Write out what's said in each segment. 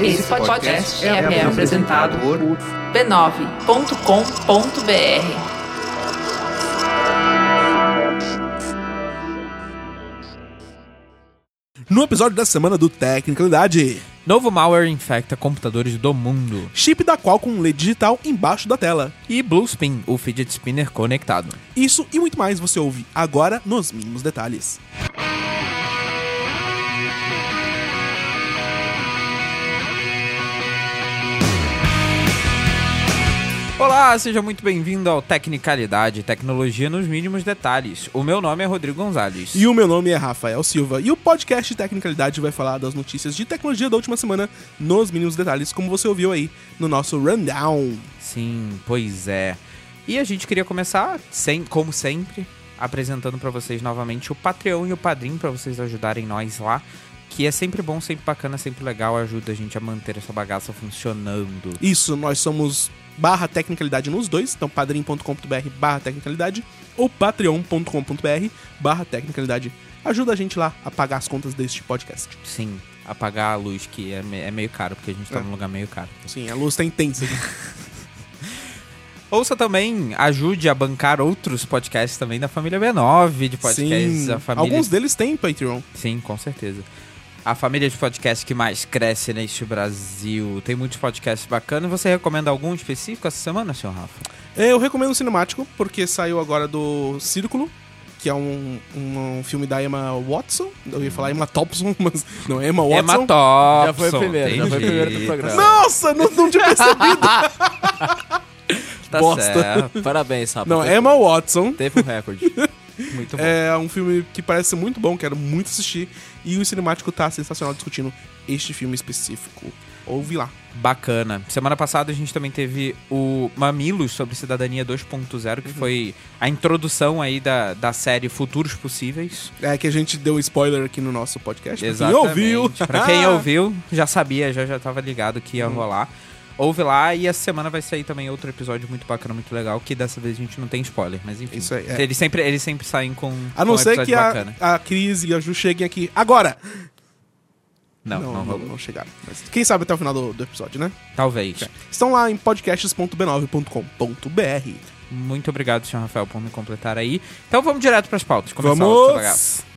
Esse podcast é, é apresentado por b9.com.br. No episódio da semana do Tecnicalidade, Novo malware infecta computadores do mundo. chip da Qualcomm LED digital embaixo da tela. E Bluespin, o fidget spinner conectado. Isso e muito mais você ouve agora nos mínimos detalhes. Olá, seja muito bem-vindo ao Tecnicalidade, tecnologia nos mínimos detalhes. O meu nome é Rodrigo Gonzalez. E o meu nome é Rafael Silva e o podcast Tecnicalidade vai falar das notícias de tecnologia da última semana nos mínimos detalhes, como você ouviu aí no nosso rundown. Sim, pois é. E a gente queria começar, sem, como sempre, apresentando pra vocês novamente o Patreon e o Padrim pra vocês ajudarem nós lá. Que é sempre bom, sempre bacana, sempre legal, ajuda a gente a manter essa bagaça funcionando. Isso, nós somos barra Tecnicalidade nos dois, então padrim.com.br barra Tecnicalidade ou patreon.com.br barra Tecnicalidade. Ajuda a gente lá a pagar as contas deste podcast. Sim, apagar a luz, que é, me- é meio caro, porque a gente tá É. num lugar meio caro. Sim, a luz tá intensa. Ouça também, ajude a bancar outros podcasts também da família B9 de podcasts. Sim, a família... alguns deles têm Patreon. Sim, com certeza. A família de podcasts que mais cresce neste Brasil. Tem muitos podcasts bacanas. Você recomenda algum específico essa semana, senhor Rafa? É, Eu recomendo o Cinemático, porque saiu agora do Círculo, que é um, um, um filme da Emma Watson. Eu ia falar Emma Thompson, mas não é Emma Watson. Emma Thompson. Já foi o primeiro, já foi o entendi. primeiro do programa. Nossa, não, não tinha percebido. Tá Bosta. certo. Parabéns, Rafa. não, Emma Watson. Teve um recorde. Muito bom. É um filme que parece ser muito bom, quero muito assistir. E o Cinemático tá sensacional discutindo este filme específico. Ouve lá. Bacana. Semana passada a gente também teve o Mamilos sobre Cidadania 2.0, Uhum. que foi a introdução aí da, da série Futuros Possíveis. É que a gente deu spoiler aqui no nosso podcast. pra Exatamente. Quem ouviu? Pra quem ouviu, já sabia, já, já tava ligado que ia Hum. rolar. Ouve lá e essa semana vai sair também outro episódio muito bacana, muito legal, que dessa vez a gente não tem spoiler, mas enfim. Isso aí, é. Eles, sempre, eles sempre saem com, A não com um ser que a, a Cris e a Ju cheguem aqui agora. Não, não, não, rolou. não chegaram. Mas quem sabe até o final do, do episódio, né? Talvez. Estão lá em podcasts.b9.com.br. Muito obrigado, senhor Rafael, por me completar aí. Então vamos direto pras pautas. Começar. Vamos!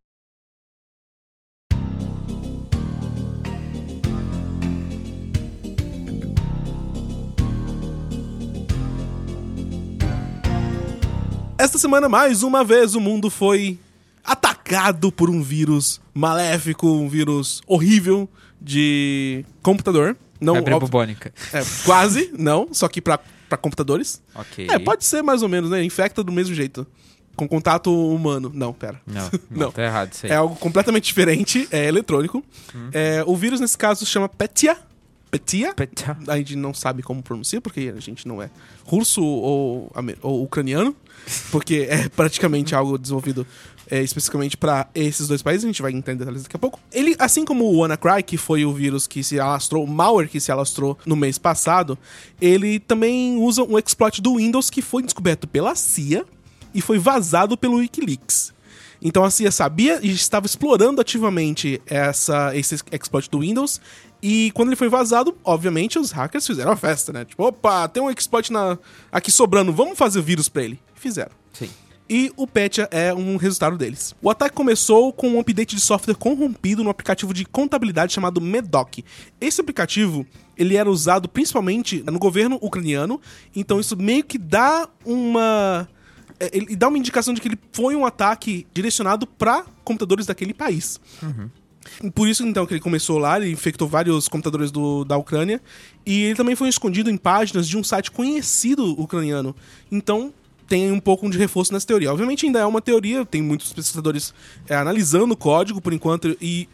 Esta semana, mais uma vez, o mundo foi atacado por um vírus maléfico, um vírus horrível de computador. Não, Febre óbvio- bubônica. é, quase, não, só que pra, pra computadores. Ok. É, pode ser mais ou menos, né? Infecta do mesmo jeito. Com contato humano. Não, pera. Não, não, Não. tá errado isso aí. É algo completamente diferente, é eletrônico. É, o vírus, nesse caso, se chama Petia. Petia? Peta. A gente não sabe como pronuncia, porque a gente não é russo ou, ou ucraniano. Porque é praticamente algo desenvolvido é, especificamente para esses dois países. A gente vai entender detalhes daqui a pouco. Ele, assim como o WannaCry, que foi o vírus que se alastrou, o malware que se alastrou no mês passado, ele também usa um exploit do Windows que foi descoberto pela CIA e foi vazado pelo Wikileaks. Então a CIA sabia e estava explorando ativamente essa, esse exploit do Windows. E quando ele foi vazado, obviamente os hackers fizeram a festa, né? Tipo, opa, tem um exploit na, aqui sobrando, vamos fazer vírus pra ele. Fizeram. Sim. E o Petya é um resultado deles. O ataque começou com um update de software corrompido no aplicativo de contabilidade chamado Medoc. Esse aplicativo, ele era usado principalmente no governo ucraniano, então isso meio que dá uma é, ele dá uma indicação de que ele foi um ataque direcionado para computadores daquele país. Por isso, então, que ele começou lá, ele infectou vários computadores do, da Ucrânia, e ele também foi escondido em páginas de um site conhecido ucraniano. Então, tem um pouco de reforço nessa teoria. Obviamente, ainda é uma teoria, tem muitos pesquisadores é, analisando o código por enquanto, e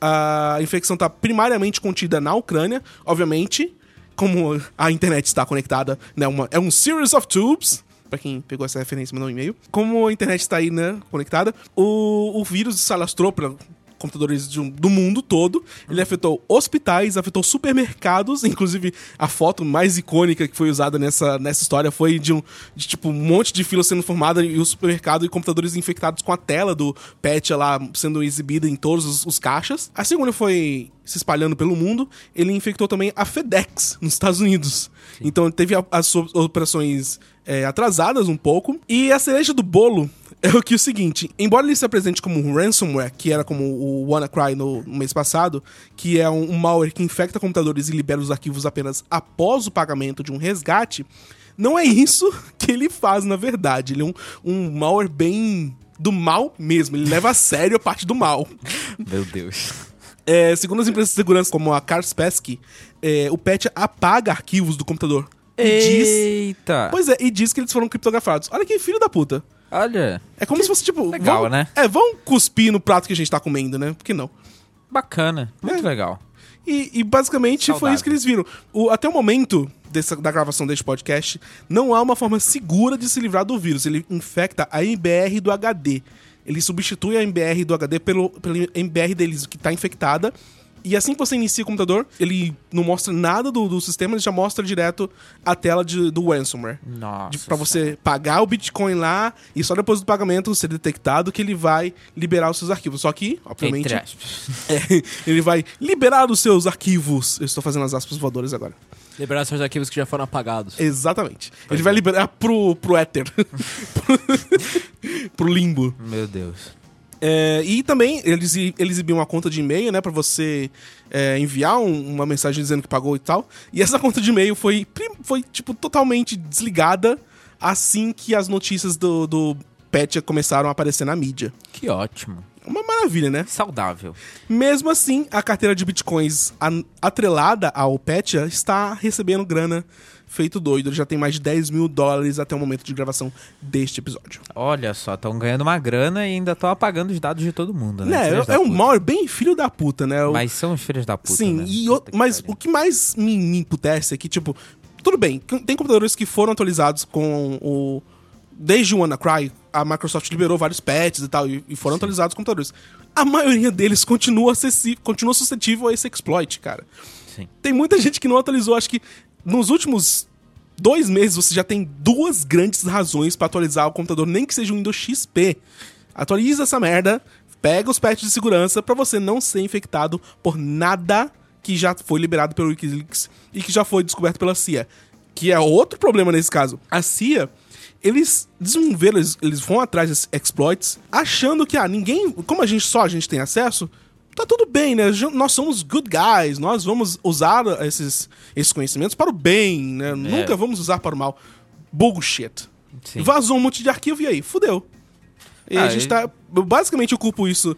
a infecção está primariamente contida na Ucrânia. Obviamente, como a internet está conectada, né, uma, é um series of tubes. Pra quem pegou essa referência, mandou um e-mail. Como a internet está aí, né, conectada, o, o vírus se alastrou computadores de do mundo todo. Ele afetou hospitais, afetou supermercados. Inclusive, a foto mais icônica que foi usada nessa, nessa história foi de um de, tipo um monte de fila sendo formada e o supermercado e computadores infectados com a tela do patch lá sendo exibida em todos os, os caixas. Assim como ele foi se espalhando pelo mundo, ele infectou também a FedEx nos Estados Unidos. Então teve a- as suas operações é, atrasadas um pouco. E a cereja do bolo é o que é o seguinte: embora ele se apresente como um ransomware, que era como o WannaCry no, no mês passado, que é um, um malware que infecta computadores e libera os arquivos apenas após o pagamento de um resgate, não é isso que ele faz, na verdade. Ele é um, um malware bem do mal mesmo. Ele leva a sério a parte do mal. Meu Deus. É, segundo as empresas de segurança, como a Kaspersky, é, o patch apaga arquivos do computador. E diz. Eita! Pois é, e diz que eles foram criptografados. Olha que filho da puta. Olha, É como se fosse, tipo. legal, vão- né? É, vão cuspir no prato que a gente tá comendo, né? Por que não? bacana. Muito É. legal. E, e basicamente foi Saudável. isso que eles viram. O- até o momento dessa- da gravação deste podcast, não há uma forma segura de se livrar do vírus. Ele infecta a MBR do HD. Ele substitui a MBR do HD pelo, pela MBR deles que está infectada. E assim que você inicia o computador, ele não mostra nada do, do sistema, ele já mostra direto a tela de- do ransomware. Nossa. De, pra você pagar o Bitcoin lá e só depois do pagamento ser detectado que ele vai liberar os seus arquivos. Só que, obviamente, Entre aspas. é, ele vai liberar os seus arquivos. Eu estou fazendo as aspas voadoras agora. Liberar seus arquivos que já foram apagados. Exatamente. ele vai liberar pro, pro éter. pro limbo. Meu Deus. É, e também eles, ele exibiam uma conta de e-mail, né, pra você é, enviar um- uma mensagem dizendo que pagou e tal. E essa conta de e-mail foi, foi tipo, totalmente desligada assim que as notícias do, do patch começaram a aparecer na mídia. Que ótimo. Uma maravilha, né? Saudável. Mesmo assim, a carteira de bitcoins atrelada ao Petya está recebendo grana feito doido. Ele já tem mais de 10 mil dólares até o momento de gravação deste episódio. Olha só, estão ganhando uma grana e ainda estão apagando os dados de todo mundo, né? Né, é, da é um malware bem filho da puta, né? O- Mas são os filhos da puta, Sim, né? e mas o que mais me, me emputece é que, tipo, tudo bem, tem computadores que foram atualizados com o. Desde o WannaCry, a Microsoft liberou vários patches e tal, e, e foram atualizados os computadores. A maioria deles continua, acessi- continua suscetível a esse exploit, cara. Sim. Tem muita gente que não atualizou. Acho que nos últimos dois meses você já tem duas grandes razões pra atualizar o computador, nem que seja o Windows XP. Atualiza essa merda, pega os patches de segurança pra você não ser infectado por nada que já foi liberado pelo Wikileaks e que já foi descoberto pela CIA. Que é outro problema nesse caso. A CIA, eles desenvolveram, eles, eles vão atrás desses exploits, achando que, ah, ninguém. Como a gente só a gente tem acesso, tá tudo bem, né? Nós somos good guys, nós vamos usar esses, esses conhecimentos para o bem, né? Nunca vamos usar para o mal. Bullshit. Sim. Vazou um monte de arquivo e aí, fudeu. E a Ah, gente e- tá. Basicamente eu culpo isso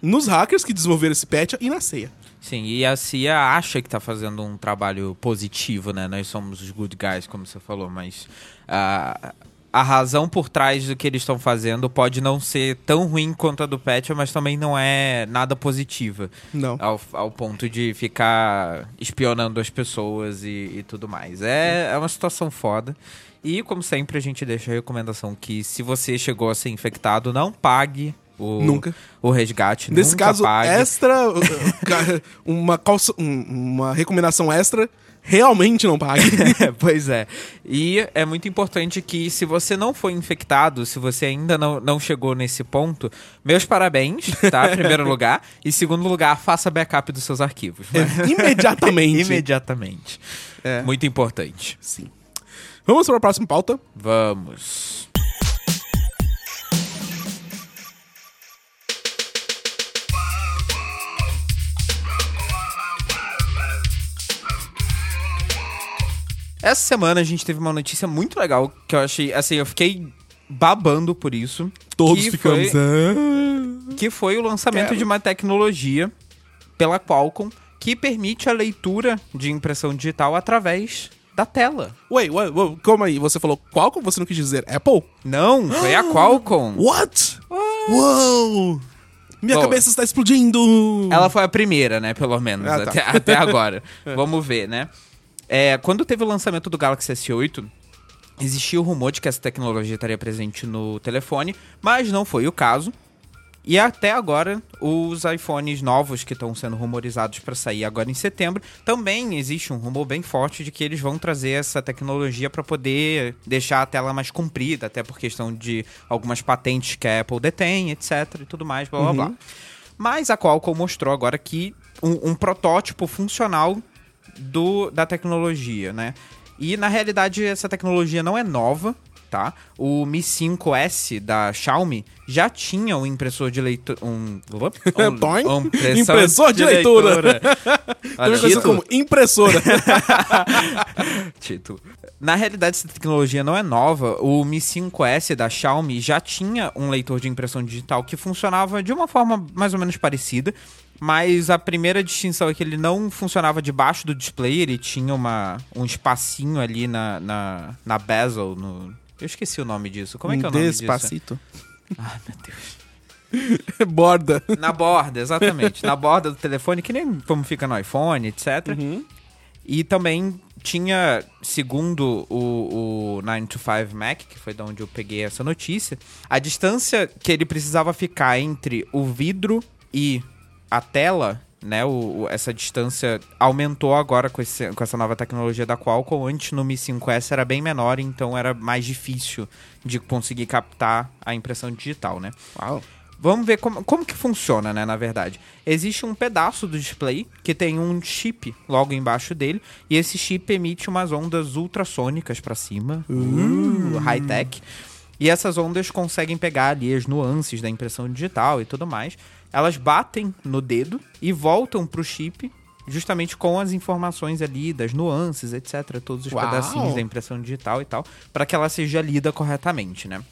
nos hackers que desenvolveram esse patch e na ceia. Sim, e a CIA acha que tá fazendo um trabalho positivo, né? Nós somos os good guys, como você falou, mas a, a razão por trás do que eles estão fazendo pode não ser tão ruim quanto a do Patch, mas também não é nada positiva. Não. Ao, ao ponto de ficar espionando as pessoas e, e tudo mais. É, é uma situação foda. E, como sempre, a gente deixa a recomendação que se você chegou a ser infectado, não pague o, Nunca. o resgate. Nesse caso, pague. extra. uma, calça, um- uma recomendação extra. Realmente não pague. É, pois é. E é muito importante que, se você não foi infectado, se você ainda não, não chegou nesse ponto, meus parabéns, tá? Primeiro lugar. E segundo lugar, faça backup dos seus arquivos. né? Imediatamente. Imediatamente. É. Muito importante. Sim. Vamos para a próxima pauta. Vamos. Essa semana a gente teve uma notícia muito legal que eu achei, assim, eu fiquei babando por isso. Todos que ficamos. Foi, "Ah". que foi o lançamento Quero. de uma tecnologia pela Qualcomm que permite a leitura de impressão digital através da tela. Wait, wait, wait, calma aí. Você falou qual que você não quis dizer? Apple? Não, foi a Qualcomm. What? Uou! Minha Bom, cabeça está explodindo! Ela foi a primeira, né? Pelo menos, Ah, tá. até, até agora. Vamos ver, né? É, quando teve o lançamento do Galaxy S8, existia o rumor de que essa tecnologia estaria presente no telefone, mas não foi o caso. E até agora, os iPhones novos que estão sendo rumorizados para sair agora em setembro, também existe um rumor bem forte de que eles vão trazer essa tecnologia para poder deixar a tela mais comprida, até por questão de algumas patentes que a Apple detém, etc. e tudo mais, blá blá blá. Mas a Qualcomm mostrou agora que um, um protótipo funcional do, da tecnologia, né? E na realidade essa tecnologia não é nova, tá? O Mi 5S da Xiaomi já tinha um impressor de leitura. Um, um, Toin? um Impressor de leitura. Olha, Também conhecido título. como impressora. título. Na realidade, essa tecnologia não é nova. O Mi 5S da Xiaomi já tinha um leitor de impressão digital que funcionava de uma forma mais ou menos parecida. Mas a primeira distinção é que ele não funcionava debaixo do display, ele tinha uma, um espacinho ali na, na, na bezel. No... Eu esqueci o nome disso. Como é que é o nome disso? Despacito. Ai, meu Deus. Borda. Na borda, exatamente. na borda do telefone, que nem como fica no iPhone, etc. E também tinha, segundo o, o 9 to 5 Mac, que foi da onde eu peguei essa notícia, a distância que ele precisava ficar entre o vidro e a tela, né? O, o- essa distância aumentou agora com, esse- com essa nova tecnologia da Qualcomm. Antes no Mi 5S era bem menor, então era mais difícil de conseguir captar a impressão digital, né? Uau. Vamos ver como, como que funciona, né, na verdade. Existe um pedaço do display que tem um chip logo embaixo dele, e esse chip emite umas ondas ultrassônicas pra cima, uh, high-tech, e essas ondas conseguem pegar ali as nuances da impressão digital e tudo mais. Elas batem no dedo e voltam pro chip, justamente com as informações ali das nuances, etc, todos os Uau. pedacinhos da impressão digital e tal, para que ela seja lida corretamente, né?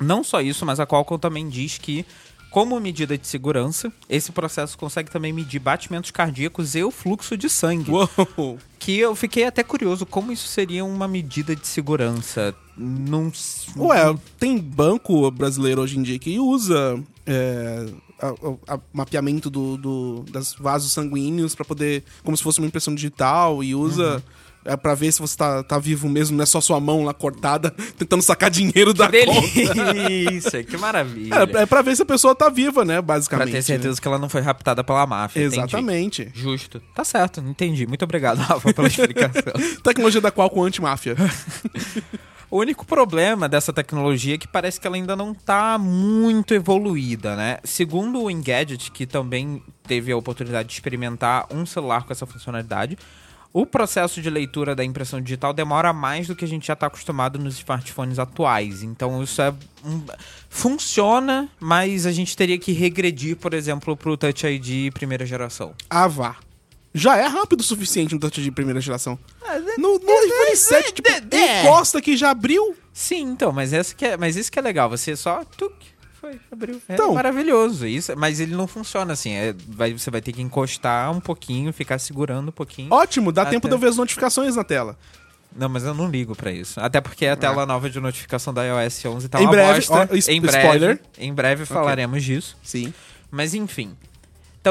Não só isso, mas a Qualcomm também diz que, como medida de segurança, esse processo consegue também medir batimentos cardíacos e o fluxo de sangue. Uou. Que eu fiquei até curioso como isso seria uma medida de segurança. Não. Ué, tem banco brasileiro hoje em dia que usa é, a- a- mapeamento do, do- das vasos sanguíneos pra poder, como se fosse uma impressão digital, e usa é, pra ver se você tá, tá vivo mesmo, não é só sua mão lá cortada, tentando sacar dinheiro da conta. Delícia, que maravilha. É, é pra ver se a pessoa tá viva, né, Pra basicamente. ter certeza que ela não foi raptada pela máfia. entendi. Exatamente. Justo. Tá certo, entendi. Muito obrigado, Rafa, pela explicação. Tecnologia da Qualcomm anti-máfia. O único problema dessa tecnologia é que parece que ela ainda não tá muito evoluída, né? Segundo o Engadget, que também teve a oportunidade de experimentar um celular com essa funcionalidade, o processo de leitura da impressão digital demora mais do que a gente já está acostumado nos smartphones atuais. Então isso é um- funciona, mas a gente teria que regredir, por exemplo, para o Touch ID primeira geração. Ah, vá. Já é rápido o suficiente no Touch de primeira geração. Ah, No, no iPhone 7, tipo, encosta que já abriu. Sim, então, mas, essa que é, mas isso que é legal, você só tuc, foi, abriu. É Então. maravilhoso, isso, mas ele não funciona assim, é, vai, você vai ter que encostar um pouquinho, ficar segurando um pouquinho. Ótimo, dá Até. tempo de eu ver as notificações na tela. Não, mas eu não ligo pra isso. Até porque a tela nova de notificação da iOS 11 tá. Em uma breve, bosta. ó, em breve, spoiler. Em breve falaremos disso. Sim. Mas enfim.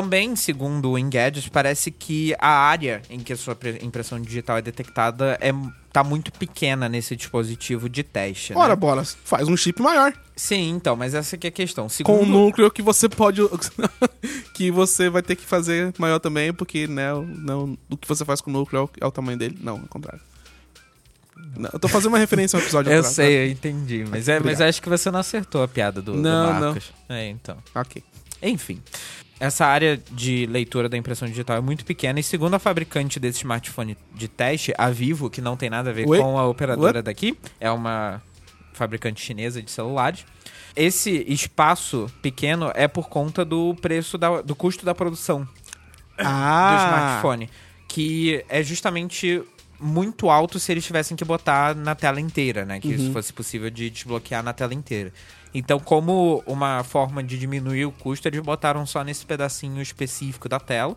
Também, segundo o Engadget, parece que a área em que a sua pre- impressão digital é detectada é, tá muito pequena nesse dispositivo de teste. né? Ora, bora, faz um chip maior. Sim, então, mas essa que é a questão. Com Segundo... um núcleo que você pode. que você vai ter que fazer maior também, porque, né, o- não, o que você faz com o núcleo é o, é o tamanho dele. Não, ao contrário. Não, eu tô fazendo uma referência ao episódio Eu atrás, sei, eu entendi. Mas, é, mas acho que você não acertou a piada do, do Não, Marcos. É, então. Ok. Enfim. Essa área de leitura da impressão digital é muito pequena e segundo a fabricante desse smartphone de teste, a Vivo, que não tem nada a ver Oi? com a operadora daqui, é uma fabricante chinesa de celulares. Esse espaço pequeno é por conta do preço da- do custo da produção do Ah! smartphone, que é justamente muito alto se eles tivessem que botar na tela inteira, né? Que isso fosse possível de desbloquear na tela inteira. Então, como uma forma de diminuir o custo, eles botaram só nesse pedacinho específico da tela.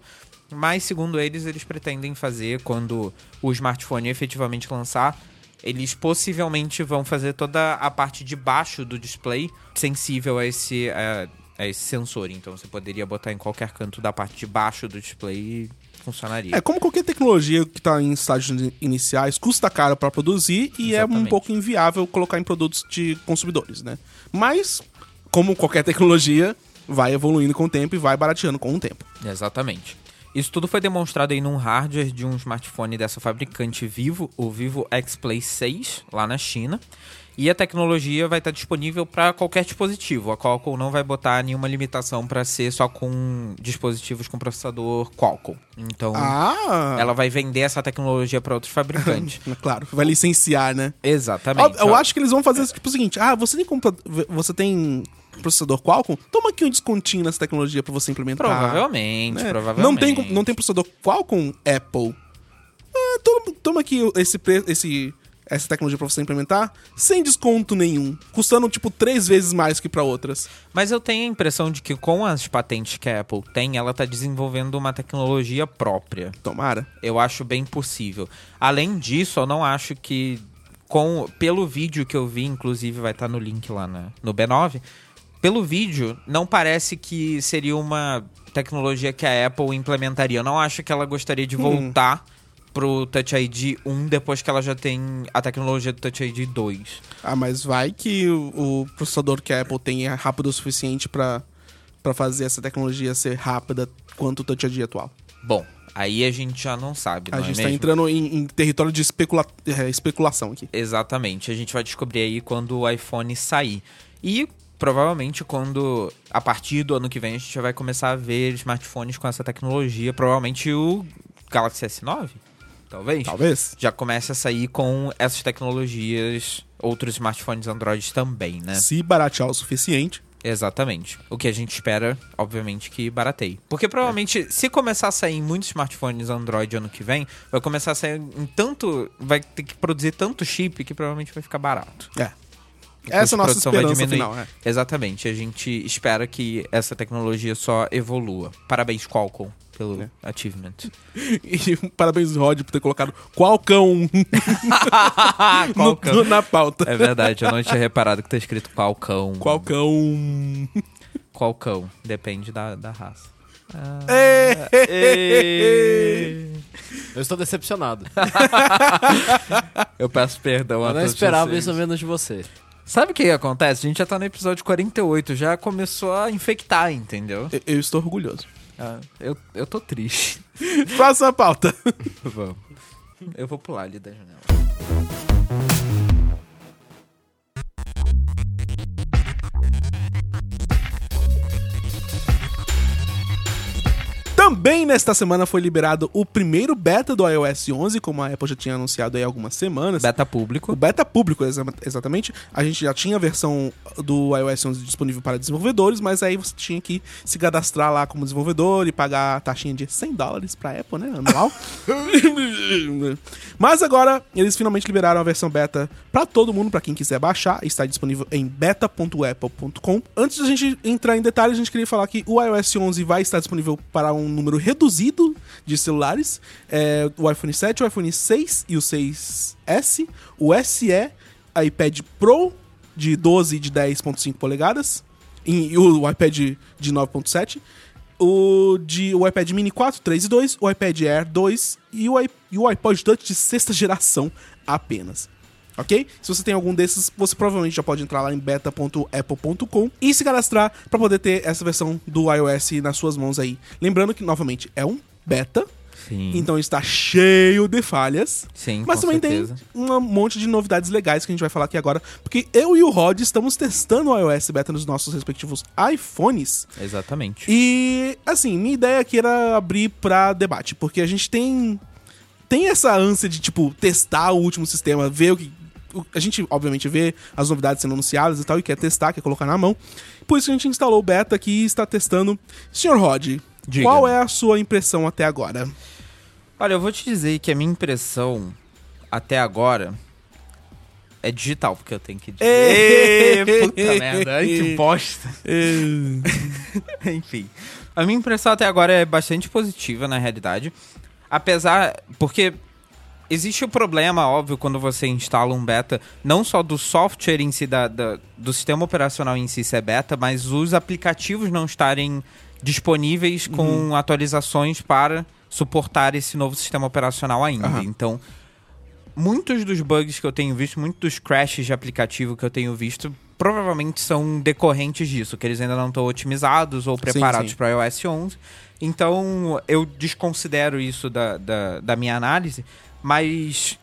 Mas, segundo eles, eles pretendem fazer quando o smartphone efetivamente lançar. Eles possivelmente vão fazer toda a parte de baixo do display sensível a esse, a, a esse sensor. Então você poderia botar em qualquer canto da parte de baixo do display funcionaria. É como qualquer tecnologia que tá em estágios in- iniciais, custa caro pra produzir e é um Exatamente. pouco inviável colocar em produtos de consumidores, né? Mas, como qualquer tecnologia, vai evoluindo com o tempo e vai barateando com o tempo. Exatamente. Isso tudo foi demonstrado aí num hardware de um smartphone dessa fabricante Vivo, o Vivo X-Play 6, lá na China. E a tecnologia vai estar disponível para qualquer dispositivo. A Qualcomm não vai botar nenhuma limitação para ser só com dispositivos com processador Qualcomm. Então, Ah! ela vai vender essa tecnologia para outros fabricantes. Claro, vai licenciar, né? Exatamente. Eu acho que eles vão fazer tipo o seguinte: ah, você tem você tem processador Qualcomm? Toma aqui um descontinho nessa tecnologia pra você implementar. Provavelmente, né? provavelmente. Não tem, não tem processador Qualcomm Apple. Ah, toma, toma aqui esse, esse, essa tecnologia pra você implementar sem desconto nenhum. Custando, tipo, três vezes mais que pra outras. Mas eu tenho a impressão de que com as patentes que a Apple tem, ela está desenvolvendo uma tecnologia própria. Tomara. Eu acho bem possível. Além disso, eu não acho que com pelo vídeo que eu vi, inclusive vai estar no link lá na- no B9, pelo vídeo não parece que seria uma tecnologia que a Apple implementaria. Eu não acho que ela gostaria de voltar pro Touch ID 1 depois que ela já tem a tecnologia do Touch ID 2. Ah, mas vai que o, o processador que a Apple tem é rápido o suficiente pra fazer essa tecnologia ser rápida quanto o Touch ID atual. Bom, aí a gente já não sabe, A não é gente tá mesmo? entrando em, em território de especula- é, especulação aqui. Exatamente. A gente vai descobrir aí quando o iPhone sair. E provavelmente quando, a partir do ano que vem, a gente já vai começar a ver smartphones com essa tecnologia. Provavelmente o Galaxy S9, talvez. Talvez. Já comece a sair com essas tecnologias, outros smartphones Android também, né? Se baratear o suficiente. Exatamente. O que a gente espera, obviamente, que barateie. Porque provavelmente, se começar a sair em muitos smartphones Android ano que vem, vai começar a sair em tanto. Vai ter que produzir tanto chip que provavelmente vai ficar barato. É. Essa é a nossa de produção vai esperança diminuir. final. É. Exatamente. A gente espera que essa tecnologia só evolua. Parabéns, Qualcomm, pelo É. achievement. E parabéns, Rod, por ter colocado Qualcão no- Qualcão. na pauta. É verdade, eu não tinha reparado que tá escrito Qualcão. Qualcão. Qualcão. Depende da, da raça. Ah. Eu estou decepcionado. Eu peço perdão a Eu não esperava vocês. isso menos de você. Sabe o que acontece? A gente já tá no episódio 48, já começou a infectar, entendeu? Eu- Eu estou orgulhoso. Ah, eu, eu tô triste. Próxima pauta. Vamos. Eu vou pular ali da janela. Também nesta semana foi liberado o primeiro beta do iOS 11, como a Apple já tinha anunciado aí há algumas semanas. Beta O público. beta público, exa- exatamente. A gente já tinha a versão do iOS 11 disponível para desenvolvedores, mas aí você tinha que se cadastrar lá como desenvolvedor e pagar a taxinha de 100 dólares pra Apple, né? Anual. mas agora eles finalmente liberaram a versão beta para todo mundo, para quem quiser baixar. Está disponível em beta.apple.com. Antes da gente entrar em detalhes, a gente queria falar que o iOS 11 vai estar disponível para um número reduzido de celulares. É, o iPhone 7, o iPhone 6 e o 6S, o SE, iPad Pro de 12 e de 10.5 polegadas, e o, iPad de 9.7, o, de, o iPad Mini 4, 3 e 2, o iPad Air 2 e o, e o iPod Touch de sexta geração apenas. Ok? Se você tem algum desses, você provavelmente já pode entrar lá em beta.apple.com e se cadastrar para poder ter essa versão do iOS nas suas mãos aí. Lembrando que, novamente, é um beta, Sim. então está cheio de falhas. Sim, Mas também certeza. tem um monte de novidades legais que a gente vai falar aqui agora, porque eu e o Rod estamos testando o iOS beta nos nossos respectivos iPhones. Exatamente. E, assim, minha ideia aqui era abrir pra debate, porque a gente tem tem essa ânsia de, tipo, testar o último sistema, ver o que. A gente, obviamente, vê as novidades sendo anunciadas e tal, e quer testar, quer colocar na mão. Por isso a gente instalou o beta aqui e está testando. Senhor Rod, Diga. qual é a sua impressão até agora? Olha, eu vou te dizer que a minha impressão até agora é digital, porque eu tenho que dizer. Puta merda, ai, que bosta. Enfim. A minha impressão até agora é bastante positiva, na realidade. Apesar. Porque existe o problema, óbvio, quando você instala um beta, não só do software em si, da, da- do sistema operacional em si ser beta, mas os aplicativos não estarem disponíveis com atualizações para suportar esse novo sistema operacional ainda. Aham. Então, muitos dos bugs que eu tenho visto, muitos dos crashes de aplicativo que eu tenho visto, provavelmente são decorrentes disso, que eles ainda não estão otimizados ou preparados para iOS 11. Então, eu desconsidero isso da, da, da minha análise, mas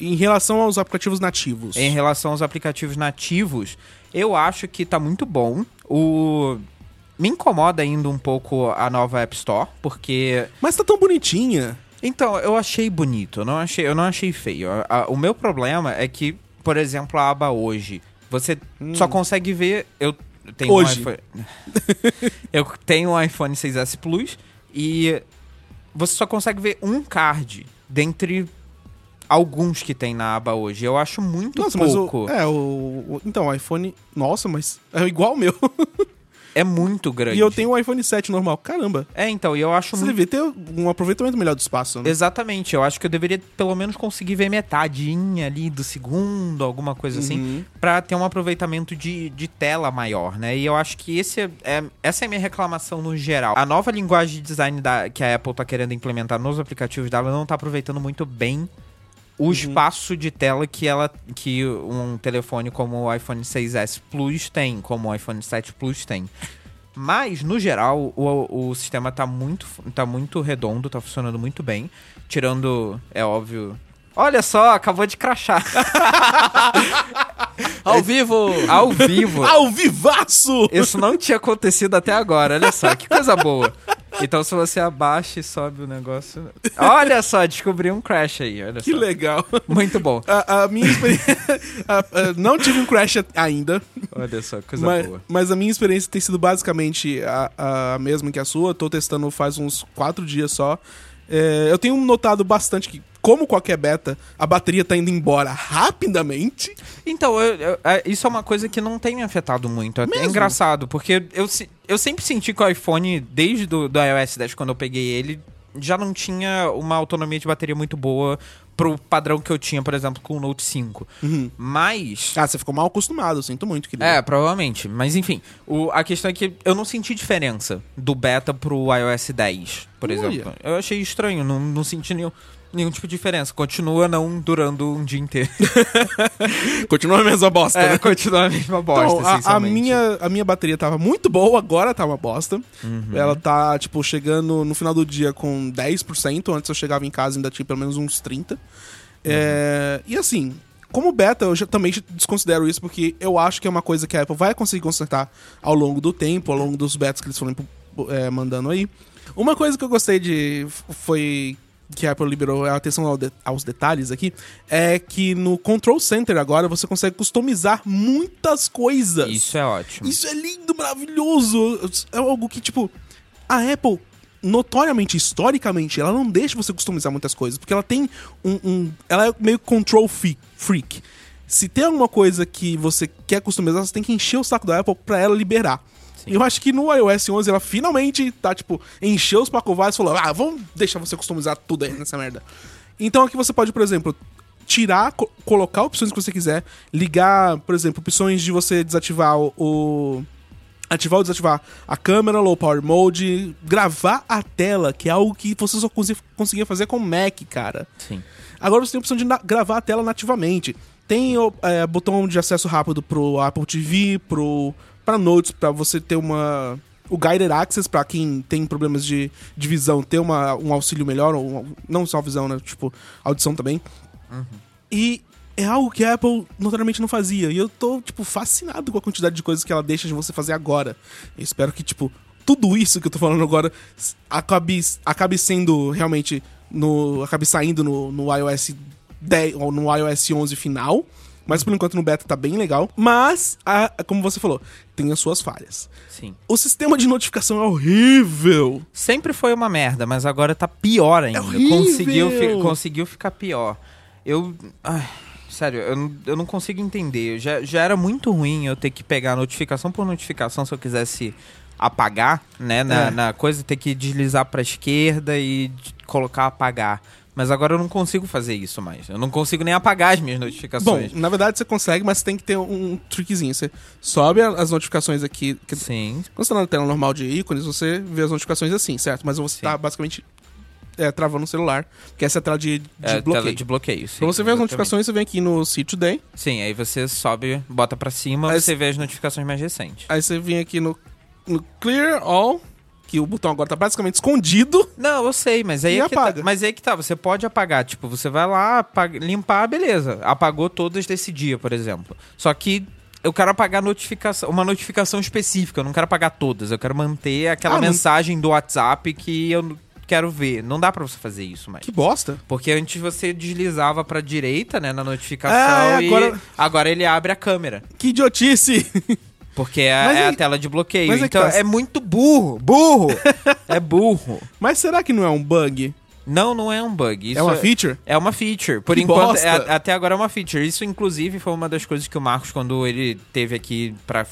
Em relação aos aplicativos nativos. em relação aos aplicativos nativos, eu acho que tá muito bom. O... Me incomoda ainda um pouco a nova App Store, porque Mas tá tão bonitinha. Então, eu achei bonito, eu não achei, eu não achei feio. O meu problema é que, por exemplo, a aba hoje, você só consegue ver. Eu tenho Hoje. um iPhone. eu tenho um iPhone 6S Plus e você só consegue ver um card dentre alguns que tem na aba hoje. Eu acho muito Nossa, mas pouco. o. É, o, o- Então, o iPhone. Nossa, mas é igual o meu. É muito grande. e eu tenho um iPhone 7 normal. Caramba. É, então, e eu acho Você muito. devia ter um aproveitamento melhor do espaço, né? Exatamente, eu acho que eu deveria pelo menos conseguir ver metadinha ali do segundo, alguma coisa assim, Uhum. pra ter um aproveitamento de, de tela maior, né? E eu acho que esse é, é- essa é a minha reclamação no geral. A nova linguagem de design da, que a Apple tá querendo implementar nos aplicativos dela não tá aproveitando muito bem o espaço de tela que ela que um telefone como o iPhone 6S Plus tem, como o iPhone 7 Plus tem. Mas, no geral, o, o sistema tá muito, tá muito redondo, tá funcionando muito bem. Tirando, é óbvio. Olha só, acabou de crachar. Ao vivo! Ao vivo. Ao vivaço! Isso não tinha acontecido até agora, olha só, que coisa boa. Então, se você abaixa e sobe o negócio. Olha só, descobri um crash aí, olha Que só. legal. Muito bom. A, a minha experiência. a- a- não tive um crash ainda, Olha só, coisa mas, boa. mas a minha experiência tem sido basicamente a, a mesma que a sua. Tô testando faz uns quatro dias só. É, eu tenho notado bastante que, como qualquer beta, a bateria tá indo embora rapidamente. Então, eu- eu- é, isso é uma coisa que não tem me afetado muito. É Mesmo? engraçado, porque eu, eu sempre senti que o iPhone, desde do, do iOS 10, quando eu peguei ele, já não tinha uma autonomia de bateria muito boa pro padrão que eu tinha, por exemplo, com o Note 5. Mas... Ah, você ficou mal acostumado, sinto muito, querido. É, provavelmente. Mas enfim, o- a questão é que eu não senti diferença do beta pro iOS 10, por Olha. exemplo. Eu achei estranho, não, não senti nenhum, nenhum tipo de diferença. Continua não durando um dia inteiro. Continua a mesma bosta, É, né? continua a mesma bosta, Então, a- a, minha, a minha bateria tava muito boa, agora tá uma bosta. Uhum. Ela tá, tipo, chegando no final do dia com 10%. Antes eu chegava em casa e ainda tinha pelo menos uns 30%. É, e assim, como beta, eu já, também desconsidero isso porque eu acho que é uma coisa que a Apple vai conseguir consertar ao longo do tempo, ao longo dos betas que eles foram é, mandando aí. Uma coisa que eu gostei de. foi que a Apple liberou atenção ao de- aos detalhes aqui, é que no Control Center agora você consegue customizar muitas coisas. Isso é ótimo. Isso é lindo, maravilhoso. É algo que, tipo, a Apple, notoriamente, historicamente, ela não deixa você customizar muitas coisas, porque ela tem um. um- ela é meio control freak. Se tem alguma coisa que você quer customizar, você tem que encher o saco da Apple pra ela liberar. E eu acho que no iOS 11 ela finalmente tá, tipo, encheu os pacovados e falou: ah, vamos deixar você customizar tudo aí nessa merda. Então aqui você pode, por exemplo, tirar, co- colocar opções que você quiser, ligar, por exemplo, opções de você desativar o. o- ativar ou desativar a câmera, low power mode, gravar a tela, que é algo que você só conseguia fazer com Mac, cara. Sim. Agora você tem a opção de gravar a tela nativamente. Tem o é, botão de acesso rápido pro Apple TV, pro para Notes, pra você ter uma o Guided Access pra quem tem problemas de, de visão, ter uma, um auxílio melhor, ou não só visão, né, tipo audição também. E é algo que a Apple notoriamente não fazia. E eu tô, tipo, fascinado com a quantidade de coisas que ela deixa de você fazer agora. Eu espero que, tipo, tudo isso que eu tô falando agora acabe, acabe sendo realmente. No, acabe saindo no, no iOS 10 ou no iOS 11 final. Mas por enquanto no beta tá bem legal. Mas, a- como você falou, tem as suas falhas. Sim. O sistema de notificação é horrível. Sempre foi uma merda, mas agora tá pior ainda. horrível! conseguiu, fi- conseguiu ficar pior. Eu. ai, sério, eu, não- eu não consigo entender. Já, já era muito ruim eu ter que pegar notificação por notificação se eu quisesse apagar, né? Na, É. na coisa, ter que deslizar pra esquerda e colocar apagar. Mas agora eu não consigo fazer isso mais. Eu não consigo nem apagar as minhas Bom, notificações. na verdade você consegue, mas tem que ter um, truquezinho. Você sobe as notificações aqui. que- Sim. Quando você tá na tela normal de ícones, você vê as notificações assim, certo? Mas você Sim. tá basicamente é, travando o celular, que essa é a tela de, de é, bloqueio. tela de bloqueio. sim, Pra você ver as notificações, você vem aqui no See Today, Sim, aí você sobe, bota pra cima, Aí você vê as notificações mais recentes. aí você vem aqui no, no Clear All, que o botão agora tá basicamente escondido. Não, eu sei, mas aí E é que tá, mas aí que tá, você pode apagar, tipo, você vai lá, apaga- limpar, beleza. Apagou todas desse dia, por exemplo. Só que eu quero apagar notificação, uma notificação específica, eu não quero apagar todas, eu quero manter aquela Ah, não- mensagem do WhatsApp que eu quero ver. Não dá pra você fazer isso mais. Que bosta. Porque antes você deslizava pra direita, né, na notificação Ah, é, e agora- agora ele abre a câmera. Que idiotice. Porque é, Mas é a tela de bloqueio. é então tá- é muito burro. Burro! é burro. Mas será que não é um bug? Não, não é um bug. Isso é uma feature? É uma feature. Por Que enquanto, é- até agora é uma feature. Isso, inclusive, foi uma das coisas que o Marcos, quando ele teve aqui pra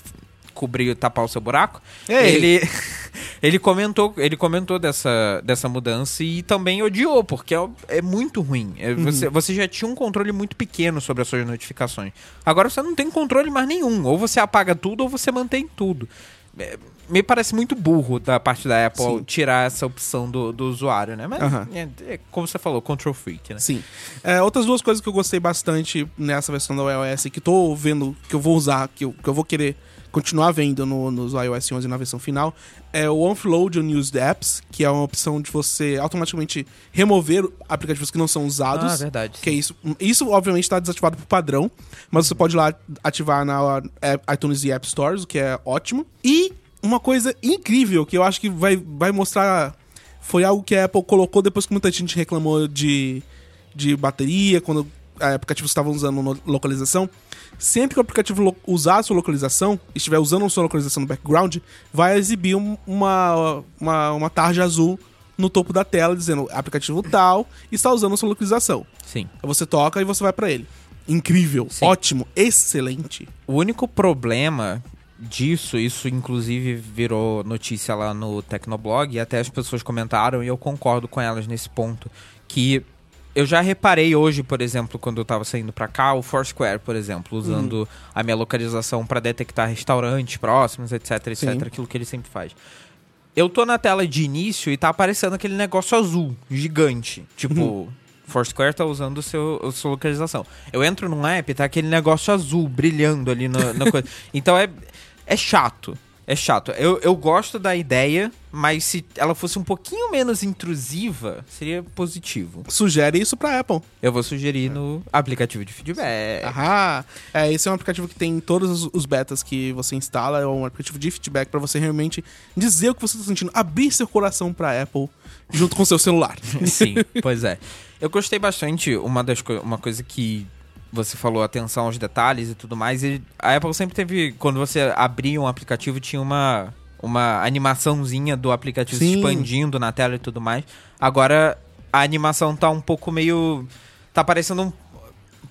cobrir, tapar o seu buraco, Ei. ele ele comentou, ele comentou dessa, dessa mudança e também odiou, porque é, é muito ruim. É, Uhum. você, você já tinha um controle muito pequeno sobre as suas notificações. Agora você não tem controle mais nenhum. Ou você apaga tudo ou você mantém tudo. É, me parece muito burro da parte da Apple Sim. tirar essa opção do, do usuário, né? Mas, Aham. é, é como você falou, control freak, né? Sim. É, outras duas coisas que eu gostei bastante nessa versão da iOS que tô vendo, que eu vou usar, que eu, que eu vou querer continuar vendo no, nos iOS 11 na versão final, é o Offload Unused Apps, que é uma opção de você automaticamente remover aplicativos que não são usados. Ah, verdade, Que é isso, isso obviamente está desativado por padrão, mas você pode ir lá ativar na iTunes e App Stores, o que é ótimo. E uma coisa incrível que eu acho que vai, vai mostrar foi algo que a Apple colocou depois que muita gente reclamou de, de bateria, quando eh, aplicativos estavam usando localização. Sempre que o aplicativo usar a sua localização, estiver usando a sua localização no background, vai exibir um- uma, uma, uma tarja azul no topo da tela dizendo aplicativo tal está usando a sua localização. Sim. Você toca e você vai pra ele. Incrível, Sim. ótimo, excelente. O único problema disso, isso inclusive virou notícia lá no Tecnoblog, e até as pessoas comentaram, e eu concordo com elas nesse ponto, que eu já reparei hoje, por exemplo, quando eu tava saindo pra cá, o Foursquare, por exemplo, usando a minha localização pra detectar restaurantes próximos, etc, etc, Sim. aquilo que ele sempre faz. Eu tô na tela de início e tá aparecendo aquele negócio azul, gigante. Tipo, Foursquare tá usando o seu, a sua localização. Eu entro num app, tá aquele negócio azul brilhando ali na, na coisa. Então é, é chato. É chato. Eu, eu gosto da ideia, mas se ela fosse um pouquinho menos intrusiva, seria positivo. Sugere isso pra Apple. Eu vou sugerir no aplicativo de feedback. Aham. É, esse é um aplicativo que tem todos os- betas que você instala. É um aplicativo de feedback pra você realmente dizer o que você tá sentindo. Abrir seu coração pra Apple junto com seu celular. Sim, pois é. Eu gostei bastante, uma das co uma coisa que você falou, atenção aos detalhes e tudo mais. E a Apple sempre teve, quando você abria um aplicativo, tinha uma, uma animaçãozinha do aplicativo se Sim. expandindo na tela e tudo mais. Agora a animação tá um pouco meio. Tá parecendo um.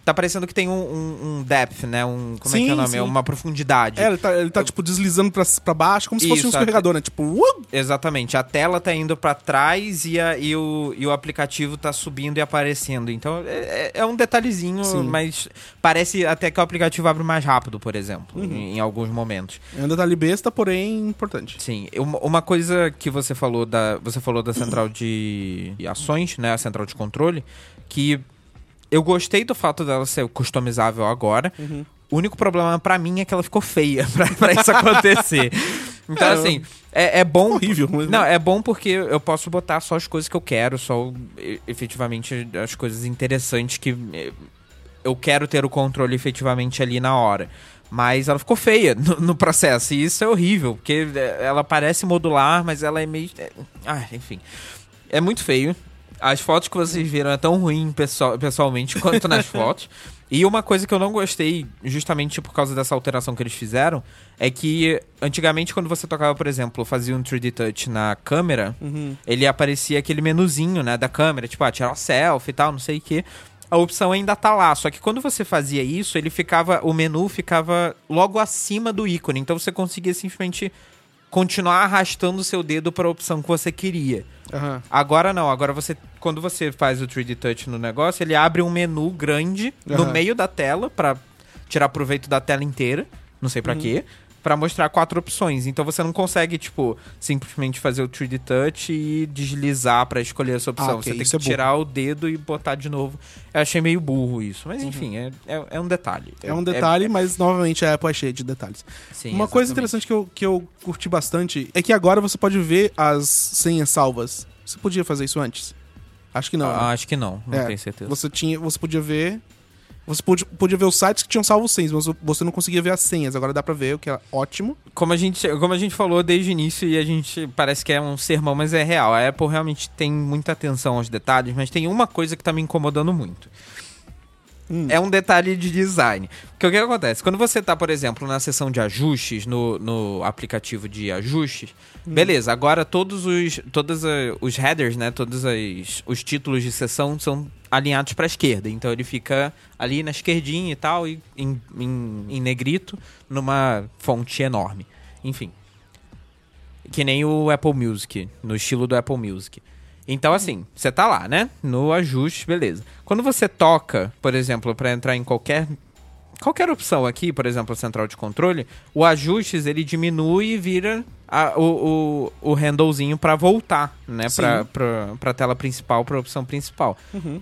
Tá parecendo que tem um, um, um depth, né? Um, como é que é Sim, o nome? sim. Uma profundidade. É, ele tá, ele tá tipo, deslizando pra, pra baixo, como se fosse um escorregador, né? Tipo, uh! Exatamente. A tela tá indo pra trás e, a- e o, e o aplicativo tá subindo e aparecendo. Então é, é- é um detalhezinho, Sim. mas parece até que o aplicativo abre mais rápido, por exemplo, Uhum. em, em alguns momentos. é um detalhe besta, porém importante. Sim. Uma, uma coisa que você falou da você falou da central de ações, né, a central de controle, que eu gostei do fato dela ser customizável agora. Uhum. O único problema pra mim é que ela ficou feia pra, pra isso acontecer. Então, É, assim, é, é bom. Horrível. mas- Não, é bom porque eu posso botar só as coisas que eu quero, só efetivamente as coisas interessantes que eh, eu quero ter o controle efetivamente ali na hora. Mas ela ficou feia no, no processo, e isso é horrível, porque eh, ela parece modular, mas ela é meio. eh, Ah, enfim. É muito feio. As fotos que vocês viram é tão ruim pessoal, pessoalmente quanto nas fotos. E uma coisa que eu não gostei, justamente por causa dessa alteração que eles fizeram, é que antigamente quando você tocava, por exemplo, fazia um 3D Touch na câmera, Uhum. ele aparecia aquele menuzinho, né, da câmera, tipo, ah, tirar uma selfie e tal, não sei o que. A opção ainda tá lá, só que quando você fazia isso, ele ficava, o menu ficava logo acima do ícone, então você conseguia simplesmente continuar arrastando o seu dedo para a opção que você queria. Aham. Agora não, agora você quando você faz o 3D Touch no negócio, ele abre um menu grande no Aham. meio da tela pra tirar proveito da tela inteira, não sei pra quê, pra mostrar quatro opções. Então você não consegue, tipo, simplesmente fazer o 3D Touch e deslizar pra escolher essa opção. Ah, ok, você tem isso que é tirar o dedo e botar de novo. Eu achei meio burro isso. Mas enfim, é, é, é um detalhe. É um detalhe, mas novamente a Apple é cheia de detalhes. sim, Uma coisa exatamente. interessante que eu, que eu curti bastante é que agora você pode ver as senhas salvas. Você podia fazer isso antes? Acho que não. né? Ah, acho que não, não É, tenho certeza. Você tinha, você podia ver. Você podia, podia ver os sites que tinham salvo senhas, mas você não conseguia ver as senhas. Agora dá pra ver, o que é ótimo. Como a, gente, como a gente falou desde o início e a gente parece que é um sermão, mas é real. A Apple realmente tem muita atenção aos detalhes, mas tem uma coisa que tá me incomodando muito. Hum. É um detalhe de design. Porque o que acontece? Quando você tá, por exemplo, na seção de ajustes, no, no aplicativo de ajustes, beleza, agora todos os todos os headers, né, todos as, os títulos de seção são alinhados para a esquerda. Então ele fica ali na esquerdinha e tal, e em, em, em negrito, numa fonte enorme. Enfim. Que nem o Apple Music, no estilo do Apple Music. Então, assim, você tá lá, né? No ajuste, beleza. Quando você toca, por exemplo, para entrar em qualquer qualquer opção aqui, por exemplo, a central de controle, o ajustes ele diminui e vira a- o, o, o handlezinho para voltar, né, pra, pra, pra tela principal, pra opção principal.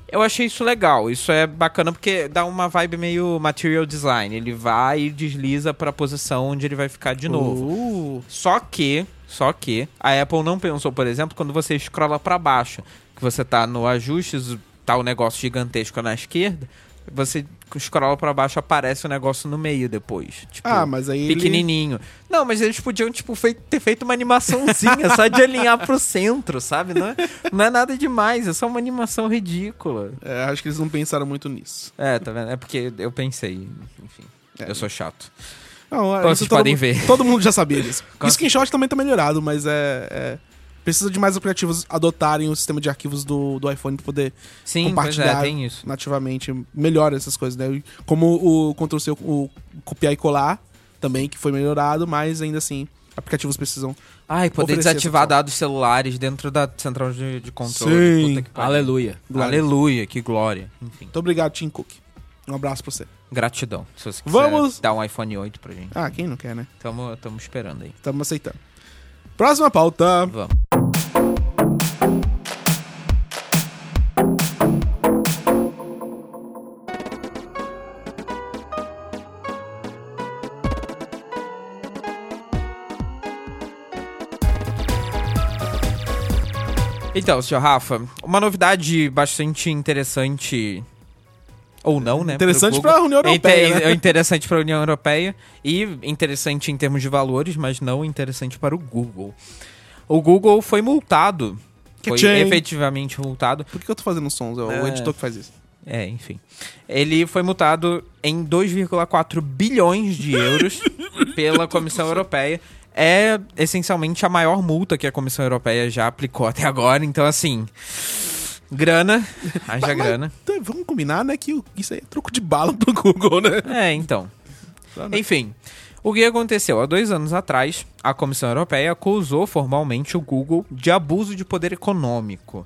Eu achei isso legal, isso é bacana porque dá uma vibe meio material design. Ele vai e desliza pra posição onde ele vai ficar de novo. Uh, Só que, só que a Apple não pensou, por exemplo, quando você scrolla pra baixo, que você tá no ajustes, tá o negócio gigantesco na esquerda, você scrolla pra baixo, aparece o negócio no meio depois. Tipo, Ah, mas aí ele- pequenininho. Não, mas eles podiam tipo fei- ter feito uma animaçãozinha só de alinhar pro centro, sabe? Não é, não é nada demais, é só uma animação ridícula. é, acho que eles não pensaram muito nisso. É, tá vendo? É porque eu pensei, enfim. É. Eu sou chato. Não, Como isso vocês todo podem mundo- ver. Todo mundo já sabia disso. O screenshot também tá melhorado, mas é, é- Precisa de mais aplicativos adotarem o sistema de arquivos do, do iPhone pra poder Sim, pois compartilhar é, tem isso. nativamente. Melhora essas coisas, né? Como o Ctrl-C, o copiar e colar também, que foi melhorado, mas ainda assim, aplicativos precisam. Ai, poder desativar dados celulares dentro da central de, de controle. Sim. Puta que pariu. Aleluia. Glória. Aleluia, que glória. Enfim, Muito obrigado, Tim Cook. Um abraço pra você. Gratidão. Se você quiser Vamos- dar um iPhone 8 pra gente. Ah, quem não quer, né? Tamo, tamo esperando aí. Estamos aceitando. Próxima pauta. Vamos. Então, senhor Rafa, uma novidade bastante interessante. Ou não, né? Interessante Google. pra União Europeia, É inte- né? é interessante para a União Europeia e interessante em termos de valores, mas não interessante para o Google. O Google foi multado. Foi Que-chain. efetivamente multado. Por que eu tô fazendo sons? É o É. editor que faz isso. É, enfim. Ele foi multado em 2,4 bilhões de euros pela Comissão Europeia. É essencialmente a maior multa que a Comissão Europeia já aplicou até agora. Então, assim. Grana. Haja grana. Então, vamos combinar, né? Que isso aí é troco de bala pro Google, né? É, então. Tá, né? Enfim, o que aconteceu? Há dois anos atrás, a Comissão Europeia acusou formalmente o Google de abuso de poder econômico.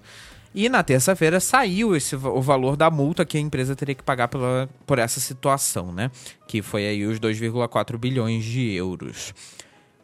E na terça-feira saiu esse, o valor da multa que a empresa teria que pagar pela, por essa situação, né? Que foi aí os 2,4 bilhões de euros.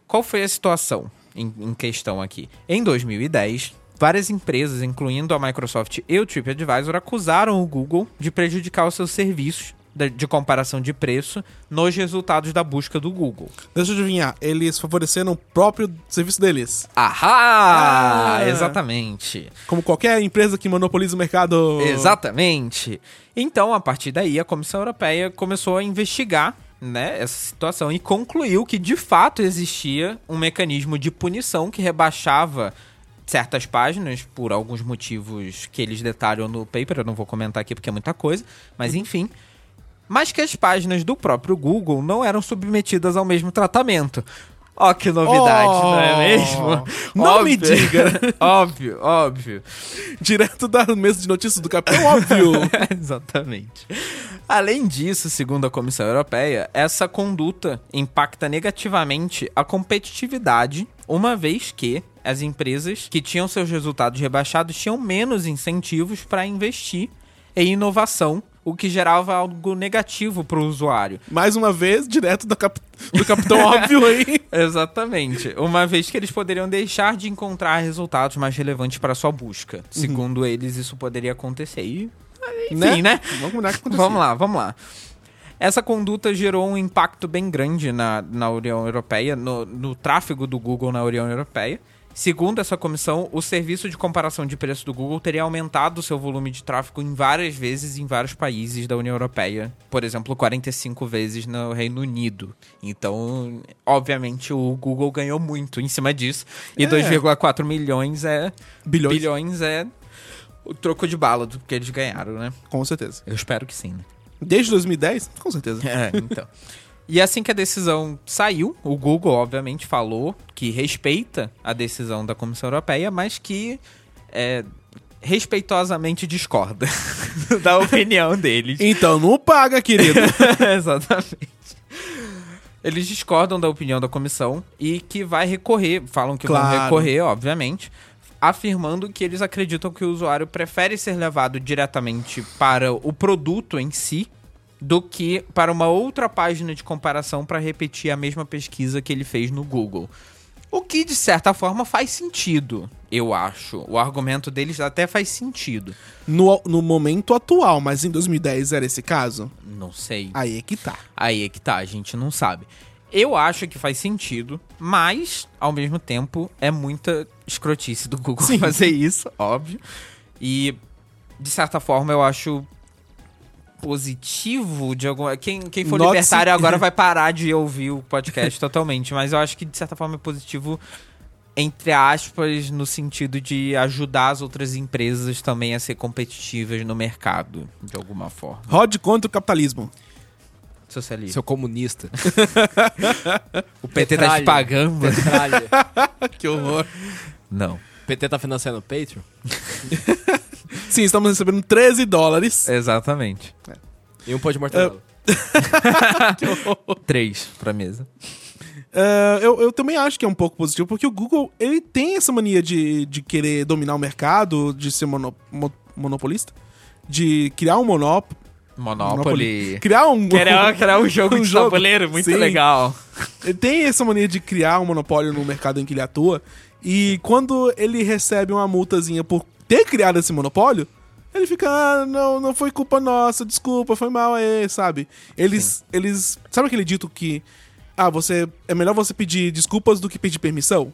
Qual foi a situação em, em questão aqui? Em 2010, várias empresas, incluindo a Microsoft e o TripAdvisor, acusaram o Google de prejudicar os seus serviços de comparação de preço nos resultados da busca do Google. Deixa eu adivinhar. Eles favoreceram o próprio serviço deles. Ahá! Ah. Exatamente. Como qualquer empresa que monopoliza o mercado. Exatamente. Então, a partir daí, a Comissão Europeia começou a investigar né, essa situação e concluiu que de fato existia um mecanismo de punição que rebaixava certas páginas por alguns motivos que eles detalham no paper, eu não vou comentar aqui porque é muita coisa, mas enfim. Mas que as páginas do próprio Google não eram submetidas ao mesmo tratamento. Ó, que novidade, Oh, não é mesmo? não me diga. óbvio, óbvio. Direto da mesa de notícias do capitão, óbvio. Exatamente. Além disso, segundo a Comissão Europeia, essa conduta impacta negativamente a competitividade, uma vez que as empresas que tinham seus resultados rebaixados tinham menos incentivos para investir em inovação o que gerava algo negativo para o usuário. Mais uma vez, direto do, cap- do Capitão Óbvio aí. Exatamente. Uma vez que eles poderiam deixar de encontrar resultados mais relevantes para sua busca. Segundo eles, isso poderia acontecer. E, enfim, né? Vamos combinar que. Vamos lá, vamos lá. Essa conduta gerou um impacto bem grande na, na União Europeia, no, no tráfego do Google na União Europeia. Segundo essa comissão, o serviço de comparação de preço do Google teria aumentado seu volume de tráfego em várias vezes em vários países da União Europeia. Por exemplo, 45 vezes no Reino Unido. Então, obviamente, o Google ganhou muito em cima disso. E É. 2,4 milhões é. Bilhões. Bilhões é o troco de bala do que eles ganharam, né? Com certeza. Eu espero que sim, né? Desde 2010? Com certeza. É, então. E assim que a decisão saiu, o Google, obviamente, falou que respeita a decisão da Comissão Europeia, mas que é, respeitosamente discorda da opinião deles. Então, não paga, querido. Exatamente. Eles discordam da opinião da comissão e que vai recorrer, falam que vão Claro. recorrer, obviamente, afirmando que eles acreditam que o usuário prefere ser levado diretamente para o produto em si do que para uma outra página de comparação para repetir a mesma pesquisa que ele fez no Google. O que, de certa forma, faz sentido, eu acho. O argumento deles até faz sentido. No, no momento atual, mas em 2010 era esse caso? Não sei. Aí é que tá. Aí é que tá, a gente não sabe. Eu acho que faz sentido, mas, ao mesmo tempo, é muita escrotice do Google fazer isso, óbvio. E, de certa forma, eu acho positivo de alguma. Quem, quem for libertário agora vai parar de ouvir o podcast totalmente, mas eu acho que, de certa forma, é positivo. Entre aspas, no sentido de ajudar as outras empresas também a ser competitivas no mercado, de alguma forma. Rod contra o capitalismo. Socialismo. Seu comunista. O PT tá te Petralha. pagando? Petralha. que horror. Não. PT tá financiando o Patreon? Sim, estamos recebendo 13 dólares. Exatamente. E um pão de mortadela. Três pra mesa. É, eu, eu também acho que é um pouco positivo, porque o Google ele tem essa mania de, de querer dominar o mercado, de ser mono- mo- monopolista, de criar um monopólio. Monopoly. Criar um. Criar, criar um jogo Um de jogo. tabuleiro, muito Sim. legal. Ele tem essa mania de criar um monopólio no mercado em que ele atua. E quando ele recebe uma multazinha por ter criado esse monopólio, ele fica, ah, não, não foi culpa nossa, desculpa, foi mal aí, sabe? Eles, eles, sabe aquele dito que, ah, você, é melhor você pedir desculpas do que pedir permissão?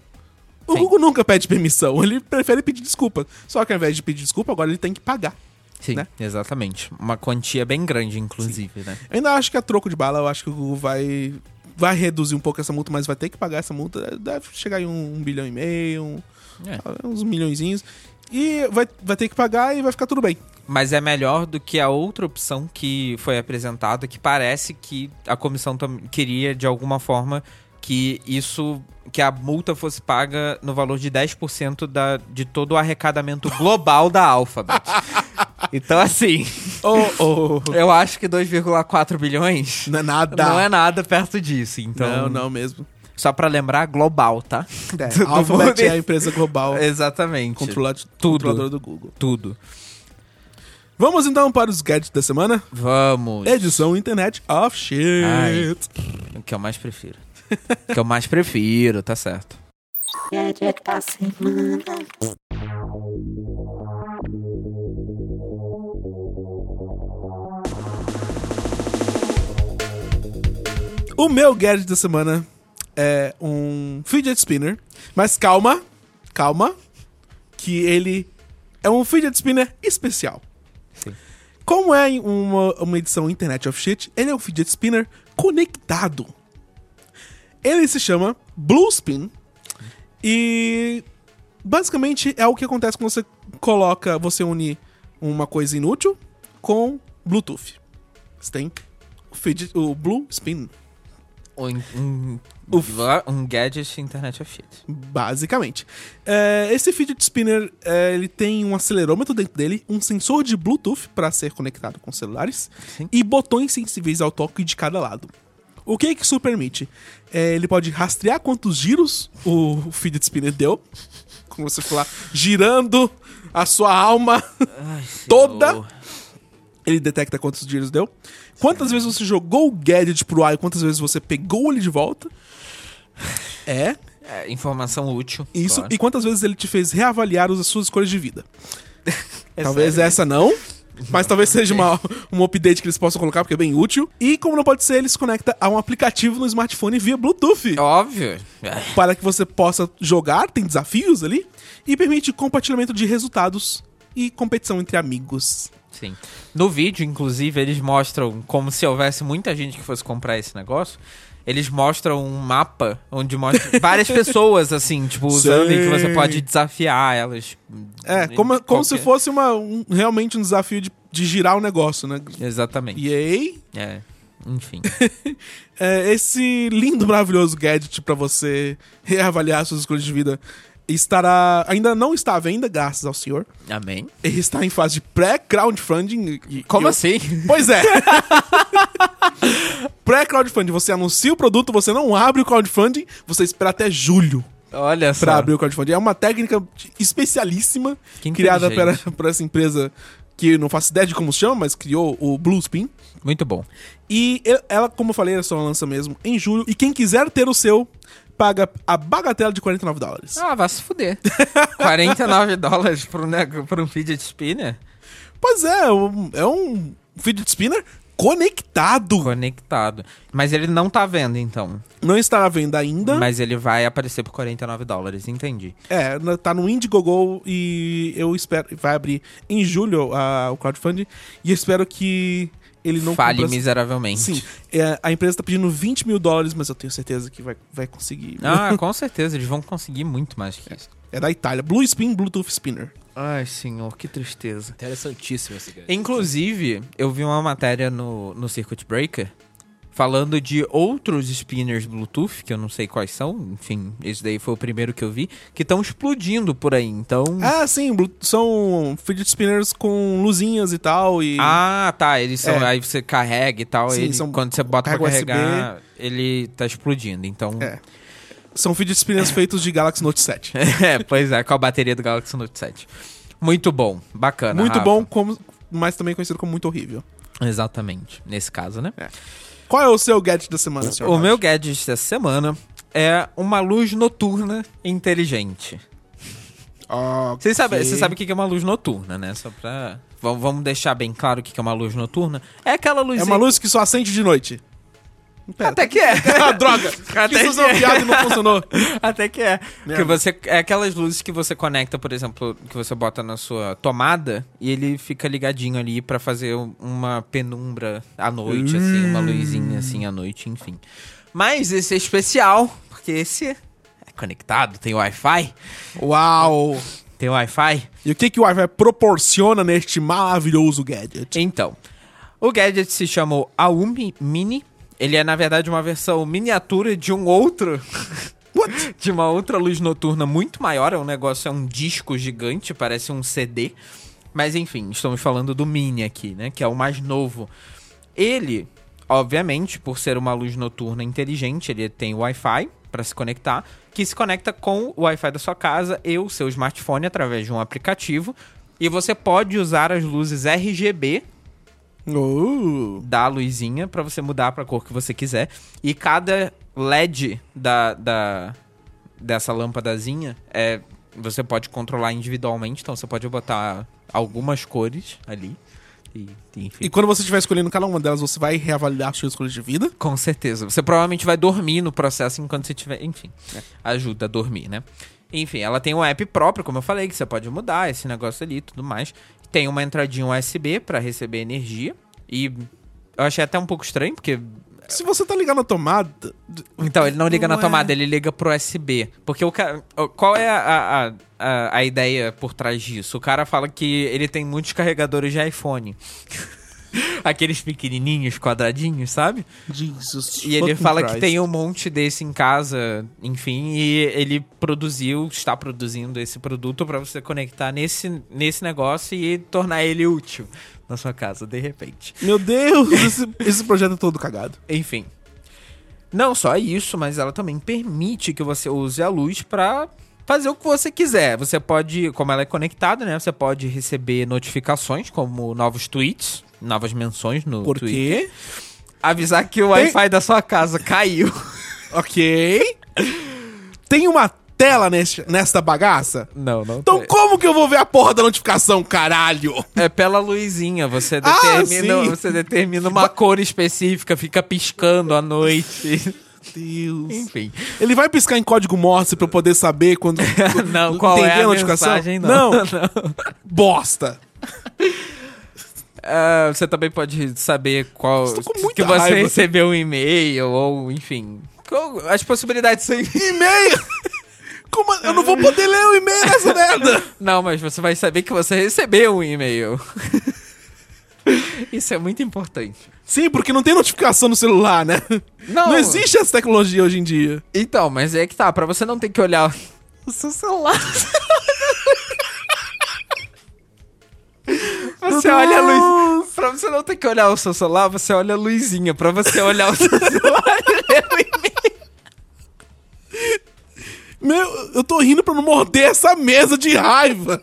O Sim. Google nunca pede permissão, ele prefere pedir desculpa. Só que ao invés de pedir desculpa, agora ele tem que pagar. Sim, Né? exatamente. Uma quantia bem grande, inclusive, né? Eu ainda acho que é troco de bala, eu acho que o Google vai, vai reduzir um pouco essa multa, mas vai ter que pagar essa multa. Deve chegar em um, um bilhão e meio, um- É. uns milhõezinhos. E vai, vai ter que pagar e vai ficar tudo bem. Mas é melhor do que a outra opção que foi apresentada, que parece que a comissão queria, de alguma forma, que isso. que a multa fosse paga no valor de 10% da, de todo o arrecadamento global da Alphabet. Então, assim, Oh, oh. eu acho que 2,4 bilhões Não é nada. não é nada perto disso. Então, Não, não mesmo. Só pra lembrar, global, tá? É, Do- do é a empresa global Exatamente. controla- Tudo. controladora do Google. Tudo. Vamos então para os gadgets da semana. Vamos. Edição Internet of Shit. Ai. O que eu mais prefiro. o que eu mais prefiro, tá certo. Gadget da semana. O meu gadget da semana é um fidget spinner. Mas calma, calma, que ele é um fidget spinner especial. Sim. Como é uma, uma edição Internet of Shit, ele é um fidget spinner conectado. Ele se chama Blue Spin e basicamente é o que acontece quando você coloca, você une uma coisa inútil com Bluetooth. Você tem o, fidget, o Blue Spin, Um, um, Uf. Um gadget internet of shit. basicamente. É, esse fidget spinner é, ele tem um acelerômetro dentro dele, um sensor de Bluetooth para ser conectado com celulares Sim. e botões sensíveis ao toque de cada lado. O que que isso permite? É, ele pode rastrear quantos giros o fidget spinner deu, como você falar, girando a sua alma Ai, Toda- senhor. Ele detecta quantos dinheiros deu. Quantas vezes você jogou o gadget pro ar e quantas vezes você pegou ele de volta. É, É, informação útil. isso. claro. E quantas vezes ele te fez reavaliar as suas escolhas de vida. É talvez sério. essa não. Mas talvez seja uma, um update que eles possam colocar, porque é bem útil. E como não pode ser, ele se conecta a um aplicativo no smartphone via Bluetooth. Óbvio. É. Para que você possa jogar, tem desafios ali. E permite compartilhamento de resultados e competição entre amigos. Sim. No vídeo, inclusive, eles mostram como se houvesse muita gente que fosse comprar esse negócio. Eles mostram um mapa onde mostra várias pessoas, assim, tipo, usando e que você pode desafiar elas. É, como, como se fosse uma, um- realmente um desafio de, de girar o negócio, né? Exatamente. E aí, É. Enfim. é, esse lindo, maravilhoso gadget pra você reavaliar suas escolhas de vida estará. Ainda não está à venda, graças ao senhor. Amém. Ele está em fase de pré-crowdfunding. Como eu- assim? Pois é. Pré-crowdfunding, você anuncia o produto, você não abre o crowdfunding, você espera até julho Olha só. pra abrir o crowdfunding. É uma técnica especialíssima Que criada para, por essa empresa que não faço ideia de como se chama, mas criou o Bluespin. Muito bom. E ela, como eu falei, ela só lança mesmo em julho. E quem quiser ter o seu, paga a bagatela de 49 dólares. Ah, vai se fuder. 49 dólares por um, nego- por um fidget spinner? Pois é, um- é um fidget spinner conectado. Conectado. Mas ele não tá vendo, então. Não está à venda ainda. Mas ele vai aparecer por 49 dólares, entendi. É, tá no Indiegogo e eu espero. Vai abrir em julho a- o crowdfunding. E espero que ele não Fale cumpra- miseravelmente. Sim, é, a empresa tá pedindo 20 mil dólares, mas eu tenho certeza que vai, vai conseguir. Ah, com certeza, eles vão conseguir muito mais que isso. É da Itália. Blue Spin Bluetooth Spinner. Ai, senhor, que tristeza. Interessantíssimo esse gadget. Inclusive, eu vi uma matéria no, no Circuit Breaker falando de outros spinners Bluetooth, que eu não sei quais são, enfim, esse daí foi o primeiro que eu vi, que estão explodindo por aí. Então. Ah, sim, são fidget spinners com luzinhas e tal. E Ah, tá. Eles são. É. Aí você carrega e tal. Sim, ele- são- quando você bota pra carrega USB. carregar, ele tá explodindo. Então. É. são fidget spinners feitos de Galaxy Note 7. É, pois é, com a bateria do Galaxy Note 7. Muito bom, bacana. muito Rafa. bom, como, mas também conhecido como muito horrível. Exatamente, nesse caso, né? Qual é o seu gadget da semana, senhor? O Jorge? meu gadget dessa semana é uma luz noturna inteligente. Você sabe, Ok. você sabe o que é uma luz noturna, né? Só pra. Vamos deixar bem claro o que que é uma luz noturna. É aquela luz. É uma luz que só acende de noite. Pera, Até que é. ah, droga! Até que é. piada e não funcionou. Até que é. Você, é aquelas luzes que você conecta, por exemplo, que você bota na sua tomada e ele fica ligadinho ali pra fazer um- uma penumbra à noite, assim, uma luzinha assim à noite, enfim. Mas esse é especial, porque esse é conectado, tem Wi-Fi. Uau! Tem Wi-Fi. E o que, que o Wi-Fi proporciona neste maravilhoso gadget? Então, o gadget se chama o Aumi Mini. Ele é, na verdade, uma versão miniatura de um outro. What? de uma outra luz noturna muito maior. É um negócio, é um disco gigante, parece um CD. Mas enfim, estamos falando do Mini aqui, né? Que é o mais novo. Ele, obviamente, por ser uma luz noturna inteligente, ele tem Wi-Fi para se conectar, que se conecta com o Wi-Fi da sua casa e o seu smartphone através de um aplicativo. E você pode usar as luzes RGB Uh, da luzinha pra você mudar pra cor que você quiser. E cada LED da, da dessa lâmpadazinha é você pode controlar individualmente, então você pode botar algumas cores ali. E, e quando você estiver escolhendo cada uma delas, você vai reavaliar suas escolhas de vida? Com certeza. Você provavelmente vai dormir no processo enquanto você tiver. Enfim, ajuda a dormir, né? Enfim, ela tem um app próprio, como eu falei, que você pode mudar esse negócio ali e tudo mais. Tem uma entradinha USB pra receber energia. E eu achei até um pouco estranho, porque. Se você tá ligado na tomada. Então, ele não liga Não na é. tomada, ele liga pro USB. Porque o cara. Qual é a, a, a, a ideia por trás disso? O cara fala que ele tem muitos carregadores de iPhone. Aqueles pequenininhos, quadradinhos, sabe? Jesus. E ele fala que Christ. tem um monte desse em casa, enfim, e ele produziu, está produzindo esse produto pra você conectar nesse, nesse negócio e tornar ele útil na sua casa, de repente. Meu Deus, esse, esse projeto é todo cagado. Enfim. Não só isso, mas ela também permite que você use a luz pra fazer o que você quiser. Você pode, como ela é conectada, né? Você pode receber notificações, como novos tweets, novas menções no Por Twitter. quê? Avisar que o Wi-Fi da sua casa caiu. Ok. Tem uma tela neste, nesta bagaça? Não, não Então tem. como que eu vou ver a porra da notificação, caralho? É pela luzinha, você Ah, determina, sim. você determina uma cor específica, fica piscando à noite. Deus. Enfim. Ele vai piscar em código Morse pra eu poder saber quando. Não, qual é entender a mensagem, não. Bosta. Ah, você também pode saber qual Estou com que você raiva. recebeu um e-mail ou enfim. As possibilidades são E-mail! Como? Eu não vou poder ler o e-mail nessa merda! Não, mas você vai saber que você recebeu um e-mail. Isso é muito importante. Sim, porque não tem notificação no celular, né? Não. Não existe essa tecnologia hoje em dia. Então, mas é que tá, pra você não ter que olhar o seu celular. Você olha a luz. Pra você não ter que olhar o seu celular, você olha a luzinha. Pra você olhar o seu celular e-mail. Meu, eu tô rindo pra não morder essa mesa de raiva.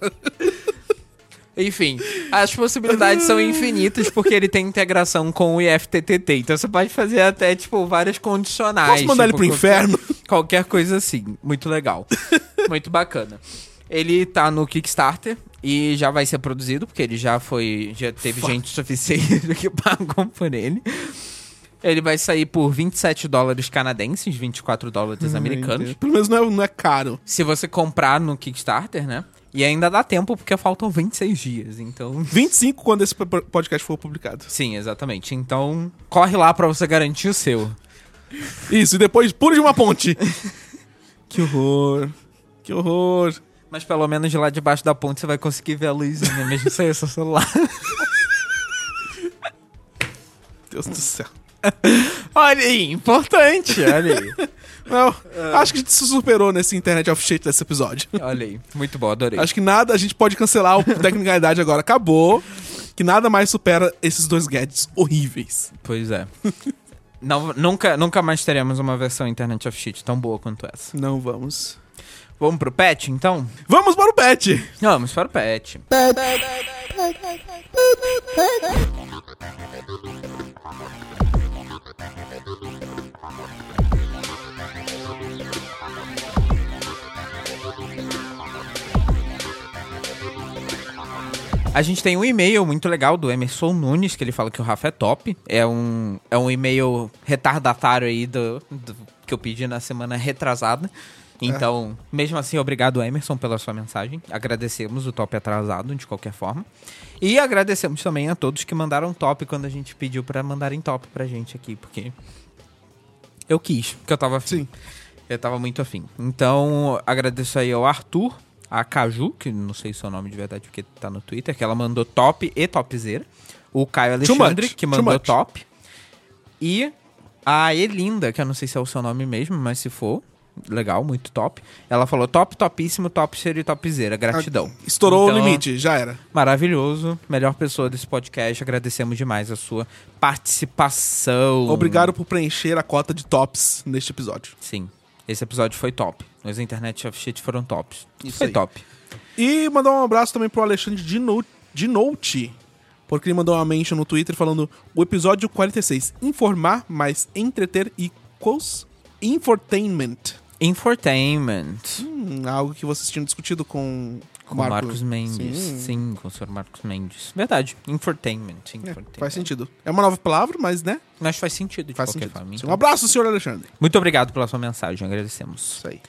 Enfim, as possibilidades são infinitas porque ele tem integração com o IFTTT. Então você pode fazer até, tipo, várias condicionais. Posso mandar ele tipo, pro qualquer- inferno? Qualquer coisa assim. Muito legal. Muito bacana. Ele tá no Kickstarter e já vai ser produzido, porque ele já foi. Já teve Fuck. gente suficiente que pagou por ele. Ele vai sair por 27 dólares canadenses, 24 dólares americanos. Pelo menos não é, não é caro. Se você comprar no Kickstarter, né? E ainda dá tempo, porque faltam 26 dias. Então. 25 quando esse po- podcast for publicado. Sim, exatamente. Então, corre lá pra você garantir o seu. Isso, e depois pula de uma ponte. que horror. Que horror. Mas pelo menos de lá debaixo da ponte você vai conseguir ver a luzinha, mesmo sem o seu celular. Deus do céu. Olha aí, importante, olha aí. Não, acho que a gente se superou nesse Internet of Shit desse episódio. Olha aí, muito bom, adorei. Acho que nada, a gente pode cancelar o Tecnicalidade agora. Acabou. Que nada mais supera esses dois gadgets horríveis. Pois é. Não, nunca, nunca mais teremos uma versão Internet of Shit tão boa quanto essa. Não vamos. Vamos pro pet, então? Vamos para o pet. Vamos para o pet. A gente tem um e-mail muito legal do Emerson Nunes, que ele fala que o Rafa é top. É um, é um e-mail retardatário aí do, do- que eu pedi na semana retrasada. Então, mesmo assim, obrigado, Emerson, pela sua mensagem. Agradecemos o top atrasado, de qualquer forma. E agradecemos também a todos que mandaram top quando a gente pediu pra mandarem top pra gente aqui, porque eu quis, porque eu tava afim. Sim. Eu tava muito afim. Então, agradeço aí ao Arthur, a Caju, que não sei se é nome de verdade porque tá no Twitter, que ela mandou top e topzera. O Caio Alexandre, que mandou top. E a Elinda, que eu não sei se é o seu nome mesmo, mas se for, legal, muito top. Ela falou top, topíssimo, topzera e topzera. Gratidão. Estourou Então, o limite, já era. Maravilhoso, melhor pessoa desse podcast. Agradecemos demais a sua participação. Obrigado por preencher a cota de tops neste episódio. Sim, esse episódio foi top. Os Internet of Shit foram tops. Isso foi aí. top. E mandar um abraço também pro Alexandre de, no de Note. Porque ele mandou uma mention no Twitter falando o episódio 46. Informar, mais entreter e quos? Infotainment. Infotainment. Hum, algo que vocês tinham discutido com, Com Marcos, Mendes. Sim. Sim. com o senhor Marcos Mendes. Verdade. Infotainment. É, Infotainment. faz sentido. É uma nova palavra, mas né? Mas faz sentido de Faz qualquer sentido. forma. Então. Um abraço, senhor Alexandre. Muito obrigado pela sua mensagem. Agradecemos. Isso aí.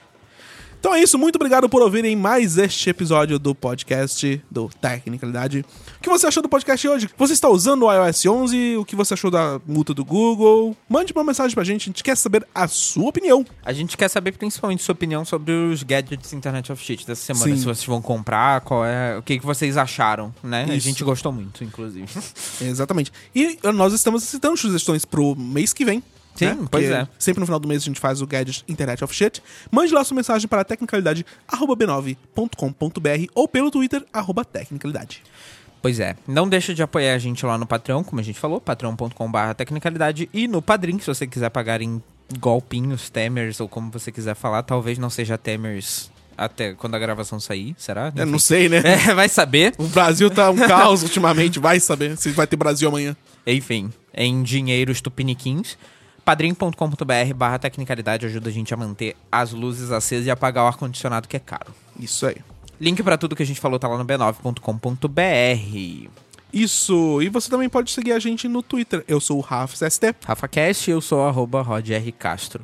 Então é isso, muito obrigado por ouvirem mais este episódio do podcast do Tecnicalidade. O que você achou do podcast hoje? Você está usando o iOS 11? O que você achou da multa do Google? Mande uma mensagem pra gente, a gente quer saber a sua opinião. A gente quer saber principalmente sua opinião sobre os gadgets Internet of Shit dessa semana. Sim. Se vocês vão comprar, qual é, o que, que vocês acharam, né? A Isso. gente gostou muito, inclusive. Exatamente. E nós estamos aceitando sugestões pro mês que vem. Sim, né? pois Porque é. Sempre no final do mês a gente faz o Gadget Internet of Shit. Mande lá sua mensagem para tecnicalidade.b9.com.br ou pelo Twitter, arroba tecnicalidade. Pois é. Não deixa de apoiar a gente lá no Patreon, como a gente falou, patreon.com.br tecnicalidade e no Padrim, se você quiser pagar em golpinhos, temers ou como você quiser falar, talvez não seja temers até quando a gravação sair, será? Eu não sei, né? É, vai saber. O Brasil tá um caos ultimamente, vai saber se vai ter Brasil amanhã. Enfim, em dinheiros tupiniquins. padrim.com.br barra tecnicalidade ajuda a gente a manter as luzes acesas e apagar o ar-condicionado que é caro. Isso aí. Link pra tudo que a gente falou tá lá no b9.com.br. Isso. E você também pode seguir a gente no Twitter. Eu sou o RafsST. RafaCast, eu sou arroba. Castro.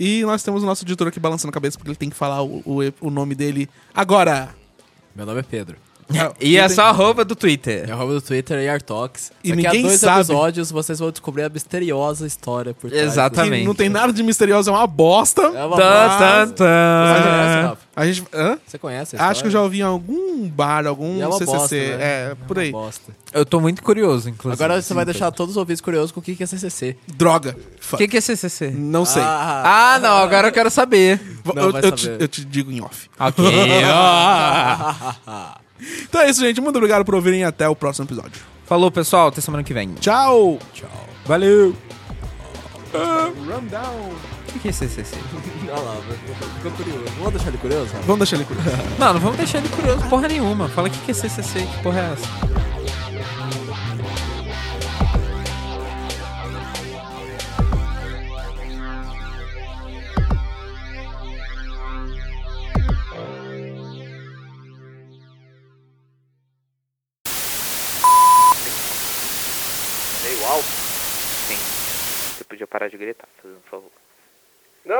E nós temos o nosso editor aqui balançando a cabeça porque ele tem que falar o, o, o nome dele agora. Meu nome é Pedro. E é só arroba do Twitter. É arroba do Twitter e Artox. E Daqui ninguém a dois sabe. episódios vocês vão descobrir a misteriosa história por trás. Exatamente. Que não tem nada de misterioso, é uma bosta. É uma bosta. tan, Você tan. conhece, Rafa? A gente. Hã? Você conhece Acho que eu já ouvi em algum bar, algum é CCC. bosta, né? É, por aí. Bosta. Eu tô muito curioso, inclusive. Agora você vai deixar todos os ouvintes curiosos com o que é CCC. Droga. O que, que é CCC? Não sei. Ah, não, agora eu quero saber. Não eu, eu te, saber. eu te digo em off. Ok. Ah. Então é isso, gente. Muito obrigado por ouvirem e até o próximo episódio. Falou, pessoal. Até semana que vem. Tchau! Tchau. Valeu. Rundown. O que, é CCC? Olha lá, ficou curioso. Vamos deixar ele curioso? Vamos deixar ele curioso. Não, não vamos deixar ele curioso porra nenhuma. Fala o que, que é CCC. Que porra é essa?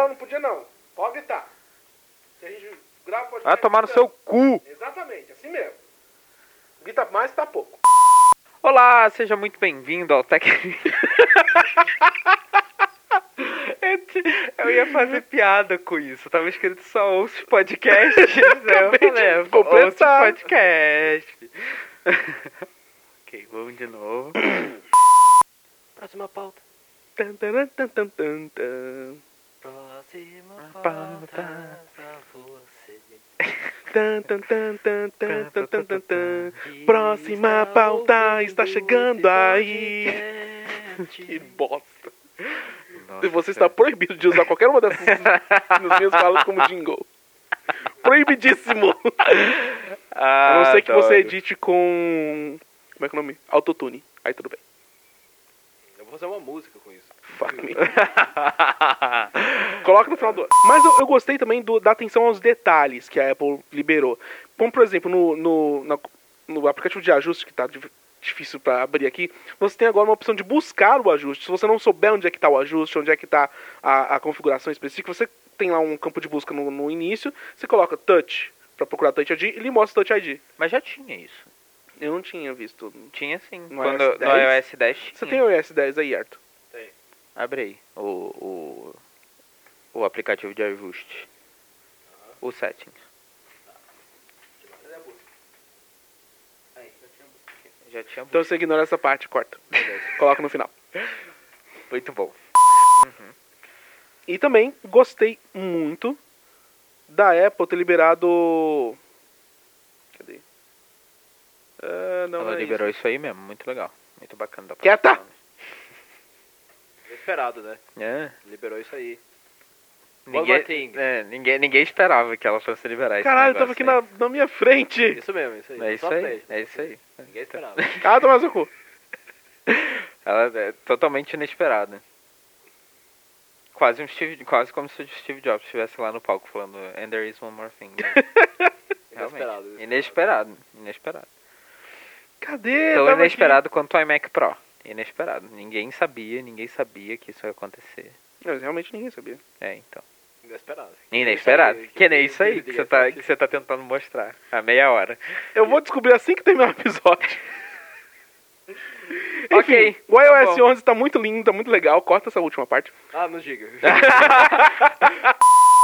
Não, não podia não. Pode gritar. Se a gente grava pode Vai tomar no seu cu! Exatamente, assim mesmo. Grita mais, tá pouco. Olá, seja muito bem-vindo ao Tec... Eu ia fazer piada com isso. Tava escrito só ouça os podcasts. né? Eu falei, completar. podcasts. ok, vamos de novo. Próxima pauta. Tan, tan, tan, tan, tan. Próxima pauta pra você. Tan, tan, tan, tan, tan, tan, tan, tan, tan. Próxima pauta está chegando aí. Que bosta. E você está proibido de usar qualquer uma dessas nas minhas falas como jingle. Proibidíssimo. A não ser que você edite com. Como é que é o nome? Autotune. Aí tudo bem. Eu vou fazer uma música com isso. Fuck me. Coloca no final do. Mas eu, eu gostei também do- da atenção aos detalhes que a Apple liberou. Como, por exemplo, no, no, na- no aplicativo de ajuste, que tá dif- difícil para abrir aqui, você tem agora uma opção de buscar o ajuste. Se você não souber onde é que está o ajuste, onde é que está a, a configuração específica, você tem lá um campo de busca no, no início, você coloca Touch para procurar Touch ID e ele mostra Touch ID. Mas já tinha isso. Eu não tinha visto. Tinha sim. No Quando, iOS no 10? iOS 10 tinha. Você tem o iOS 10 aí, Arthur? Abre aí o, o, o aplicativo de ajuste. O settings. Já tinha Então você ignora essa parte, corta. Coloca no final. Muito bom. E também gostei muito da Apple ter liberado. Cadê? Ah, não, Ela é liberou isso. isso. aí mesmo, muito legal. Muito bacana. Quieta! Esperado, né? É, Liberou isso aí. ninguém, é, ninguém, ninguém esperava que ela fosse liberar esse Caralho, tava aqui na, na minha frente. Isso mesmo, isso aí. É isso Só aí, frente. é isso aí. Ninguém esperava. Ah, toma seu cu. Ela é totalmente inesperada. Quase um Steve, quase como se o Steve Jobs estivesse lá no palco falando And there is one more thing. né? Realmente. Inesperado. Inesperado. Inesperado. Cadê? Tão inesperado quanto o iMac Pro. Inesperado. Ninguém sabia, ninguém sabia que isso ia acontecer. Mas realmente ninguém sabia. É, então. Inesperado. Inesperado. Aí, Que nem isso aí que você, tá, que você tá tentando mostrar. Há meia hora. Eu vou descobrir assim que terminar o episódio. Ok, Enfim, o tá iOS bom. 11 tá muito lindo, tá muito legal. Corta essa última parte. Ah, não diga.